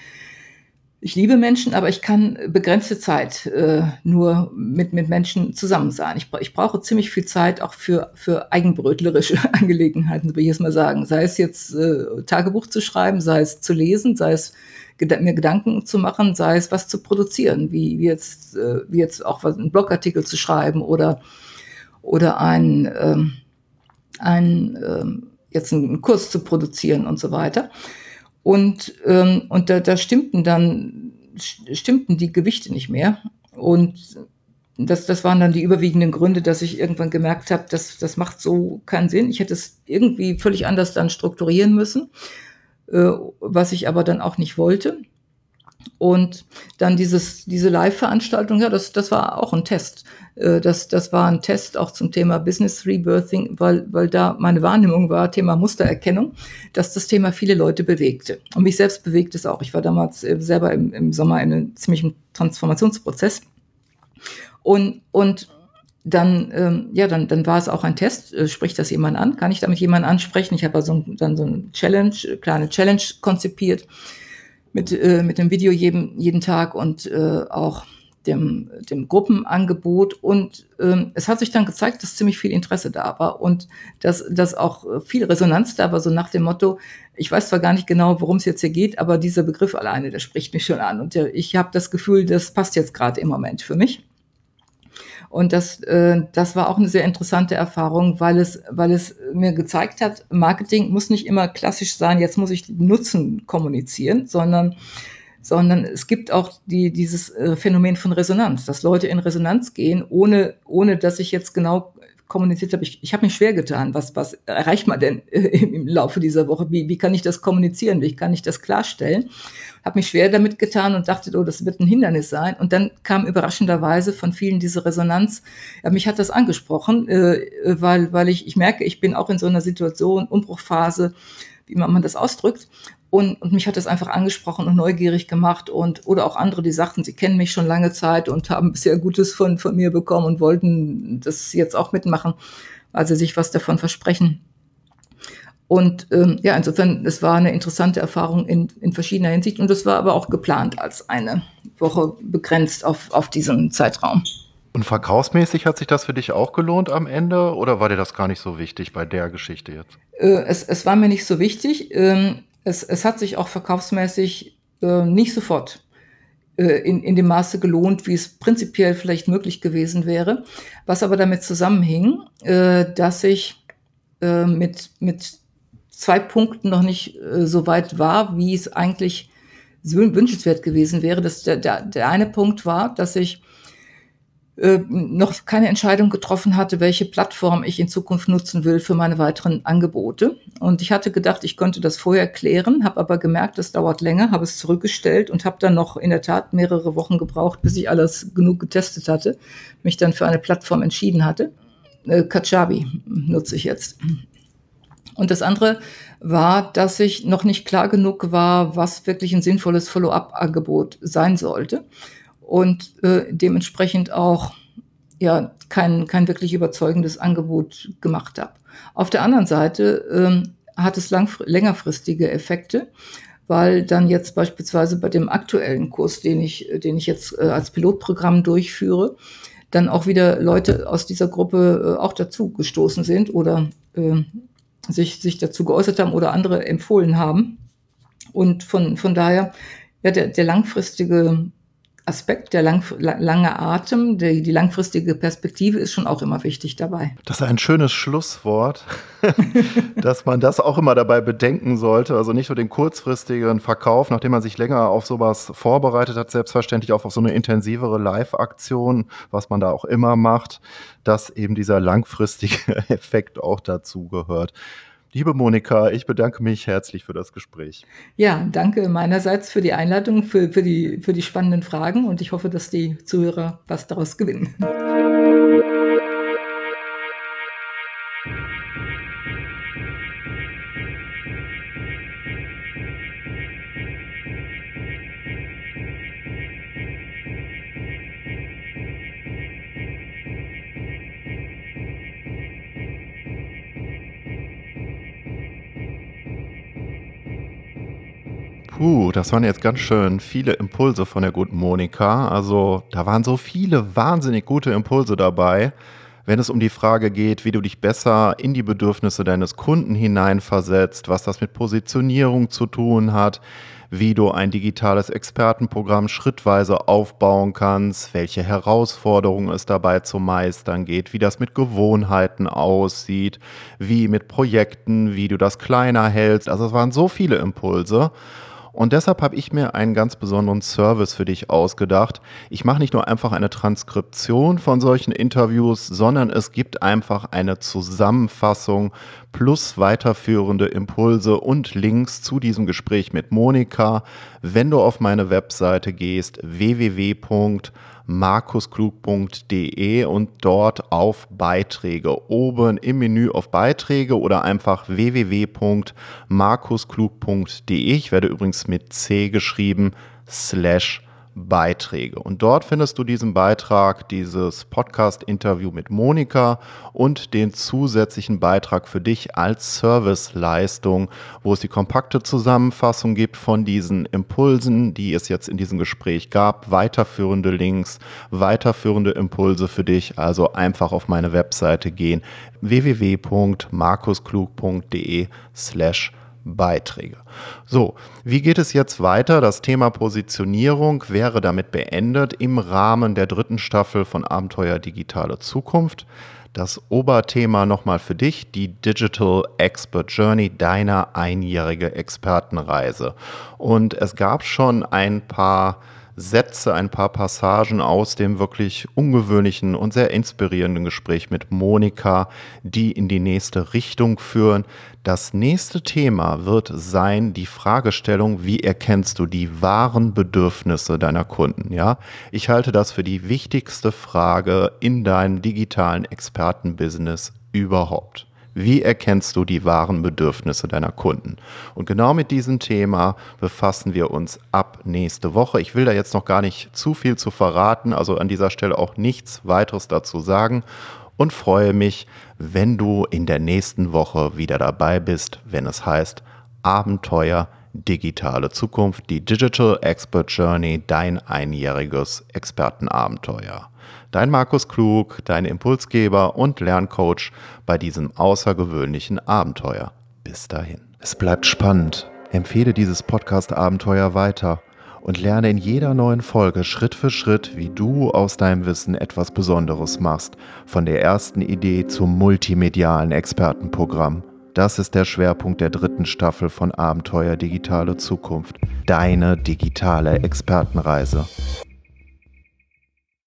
ich liebe Menschen, aber ich kann begrenzte Zeit äh, nur mit, mit Menschen zusammen sein. Ich, ich brauche ziemlich viel Zeit auch für, für eigenbrötlerische (laughs) Angelegenheiten, würde ich jetzt mal sagen. Sei es jetzt äh, Tagebuch zu schreiben, sei es zu lesen, sei es mir Gedanken zu machen, sei es was zu produzieren, wie, wie jetzt, äh, wie jetzt auch was, einen Blogartikel zu schreiben oder, oder ein, ähm, ein ähm, jetzt einen Kurs zu produzieren und so weiter. Und, ähm, und da, da stimmten dann, stimmten die Gewichte nicht mehr. Und das, das waren dann die überwiegenden Gründe, dass ich irgendwann gemerkt habe, dass das macht so keinen Sinn. Ich hätte es irgendwie völlig anders dann strukturieren müssen, äh, was ich aber dann auch nicht wollte. Und dann dieses, diese Live-Veranstaltung, ja, das, das war auch ein Test. Äh, das, das war ein Test auch zum Thema Business Rebirthing, weil, weil da meine Wahrnehmung war, Thema Mustererkennung, dass das Thema viele Leute bewegte. Und mich selbst bewegt es auch. Ich war damals äh, selber im, im Sommer in einem ziemlichen Transformationsprozess. Und, und dann, ähm, ja, dann, dann war es auch ein Test. Äh, spricht das jemand an? Kann ich damit jemanden ansprechen? Ich habe also dann so ein Challenge, kleine Challenge konzipiert mit, äh, mit dem Video jeden, jeden Tag und äh, auch dem, dem Gruppenangebot. Und ähm, es hat sich dann gezeigt, dass ziemlich viel Interesse da war und dass, dass auch viel Resonanz da war, so nach dem Motto, ich weiß zwar gar nicht genau, worum es jetzt hier geht, aber dieser Begriff alleine, der spricht mich schon an. Und der, ich habe das Gefühl, das passt jetzt gerade im Moment für mich. Und das, äh, das war auch eine sehr interessante Erfahrung, weil es, weil es mir gezeigt hat, Marketing muss nicht immer klassisch sein, jetzt muss ich Nutzen kommunizieren, sondern sondern es gibt auch die, dieses äh, Phänomen von Resonanz, dass Leute in Resonanz gehen, ohne, ohne dass ich jetzt genau kommuniziert habe. Ich, ich habe mich schwer getan. Was, was erreicht man denn äh, im Laufe dieser Woche? Wie, wie kann ich das kommunizieren? Wie kann ich das klarstellen? Habe mich schwer damit getan und dachte, oh, das wird ein Hindernis sein. Und dann kam überraschenderweise von vielen diese Resonanz. Ja, mich hat das angesprochen, äh, weil, weil ich, ich merke, ich bin auch in so einer Situation, Umbruchphase, wie man, das ausdrückt. Und, und mich hat das einfach angesprochen und neugierig gemacht und oder auch andere, die sagten, sie kennen mich schon lange Zeit und haben bisher Gutes von, von mir bekommen und wollten das jetzt auch mitmachen, weil sie sich was davon versprechen. Und ähm, ja, insofern, es war eine interessante Erfahrung in, in verschiedener Hinsicht und es war aber auch geplant als eine Woche begrenzt auf, auf diesen Zeitraum. Und verkaufsmäßig hat sich das für dich auch gelohnt am Ende oder war dir das gar nicht so wichtig bei der Geschichte jetzt? Äh, es, es war mir nicht so wichtig. Ähm, es, es hat sich auch verkaufsmäßig äh, nicht sofort äh, in, in dem Maße gelohnt, wie es prinzipiell vielleicht möglich gewesen wäre. Was aber damit zusammenhing, äh, dass ich äh, mit, mit zwei Punkten noch nicht äh, so weit war, wie es eigentlich wünschenswert gewesen wäre. Das, der, der, der eine Punkt war, dass ich äh, noch keine Entscheidung getroffen hatte, welche Plattform ich in Zukunft nutzen will für meine weiteren Angebote. Und ich hatte gedacht, ich könnte das vorher klären, habe aber gemerkt, das dauert länger, habe es zurückgestellt und habe dann noch in der Tat mehrere Wochen gebraucht, bis ich alles genug getestet hatte, mich dann für eine Plattform entschieden hatte. Äh, Kajabi nutze ich jetzt. Und das andere war, dass ich noch nicht klar genug war, was wirklich ein sinnvolles Follow-up-Angebot sein sollte und äh, dementsprechend auch ja kein, kein wirklich überzeugendes Angebot gemacht habe. Auf der anderen Seite ähm, hat es lang, längerfristige Effekte, weil dann jetzt beispielsweise bei dem aktuellen Kurs, den ich, den ich jetzt äh, als Pilotprogramm durchführe, dann auch wieder Leute aus dieser Gruppe äh, auch dazu gestoßen sind oder äh, sich, sich dazu geäußert haben oder andere empfohlen haben. Und von, von daher, ja, der, der langfristige Aspekt, der lang, lange Atem, die, die langfristige Perspektive ist schon auch immer wichtig dabei. Das ist ein schönes Schlusswort, (laughs) dass man das auch immer dabei bedenken sollte. Also nicht nur den kurzfristigen Verkauf, nachdem man sich länger auf sowas vorbereitet hat, selbstverständlich auch auf so eine intensivere Live-Aktion, was man da auch immer macht, dass eben dieser langfristige (laughs) Effekt auch dazu gehört. Liebe Monika, ich bedanke mich herzlich für das Gespräch. Ja, danke meinerseits für die Einladung, für, für, die, für die spannenden Fragen und ich hoffe, dass die Zuhörer was daraus gewinnen. Puh, das waren jetzt ganz schön viele Impulse von der guten Monika. Also da waren so viele wahnsinnig gute Impulse dabei, wenn es um die Frage geht, wie du dich besser in die Bedürfnisse deines Kunden hineinversetzt, was das mit Positionierung zu tun hat, wie du ein digitales Expertenprogramm schrittweise aufbauen kannst, welche Herausforderungen es dabei zu meistern geht, wie das mit Gewohnheiten aussieht, wie mit Projekten, wie du das kleiner hältst. Also es waren so viele Impulse. Und deshalb habe ich mir einen ganz besonderen Service für dich ausgedacht. Ich mache nicht nur einfach eine Transkription von solchen Interviews, sondern es gibt einfach eine Zusammenfassung plus weiterführende Impulse und Links zu diesem Gespräch mit Monika, wenn du auf meine Webseite gehst www markusklug.de und dort auf Beiträge. Oben im Menü auf Beiträge oder einfach www.markusklug.de. Ich werde übrigens mit C geschrieben, slash Beiträge. Und dort findest du diesen Beitrag, dieses Podcast-Interview mit Monika und den zusätzlichen Beitrag für dich als Serviceleistung, wo es die kompakte Zusammenfassung gibt von diesen Impulsen, die es jetzt in diesem Gespräch gab, weiterführende Links, weiterführende Impulse für dich. Also einfach auf meine Webseite gehen www.markusklug.de slash Beiträge. So, wie geht es jetzt weiter? Das Thema Positionierung wäre damit beendet im Rahmen der dritten Staffel von Abenteuer Digitale Zukunft. Das Oberthema nochmal für dich, die Digital Expert Journey, deiner einjährige Expertenreise. Und es gab schon ein paar Sätze, ein paar Passagen aus dem wirklich ungewöhnlichen und sehr inspirierenden Gespräch mit Monika, die in die nächste Richtung führen. Das nächste Thema wird sein die Fragestellung, wie erkennst du die wahren Bedürfnisse deiner Kunden? Ja, ich halte das für die wichtigste Frage in deinem digitalen Expertenbusiness überhaupt. Wie erkennst du die wahren Bedürfnisse deiner Kunden? Und genau mit diesem Thema befassen wir uns ab nächste Woche. Ich will da jetzt noch gar nicht zu viel zu verraten, also an dieser Stelle auch nichts weiteres dazu sagen und freue mich, wenn du in der nächsten Woche wieder dabei bist, wenn es heißt Abenteuer digitale Zukunft, die Digital Expert Journey, dein einjähriges Expertenabenteuer. Dein Markus Klug, dein Impulsgeber und Lerncoach bei diesem außergewöhnlichen Abenteuer. Bis dahin. Es bleibt spannend. Empfehle dieses Podcast-Abenteuer weiter und lerne in jeder neuen Folge Schritt für Schritt, wie du aus deinem Wissen etwas Besonderes machst, von der ersten Idee zum multimedialen Expertenprogramm. Das ist der Schwerpunkt der dritten Staffel von Abenteuer Digitale Zukunft. Deine digitale Expertenreise.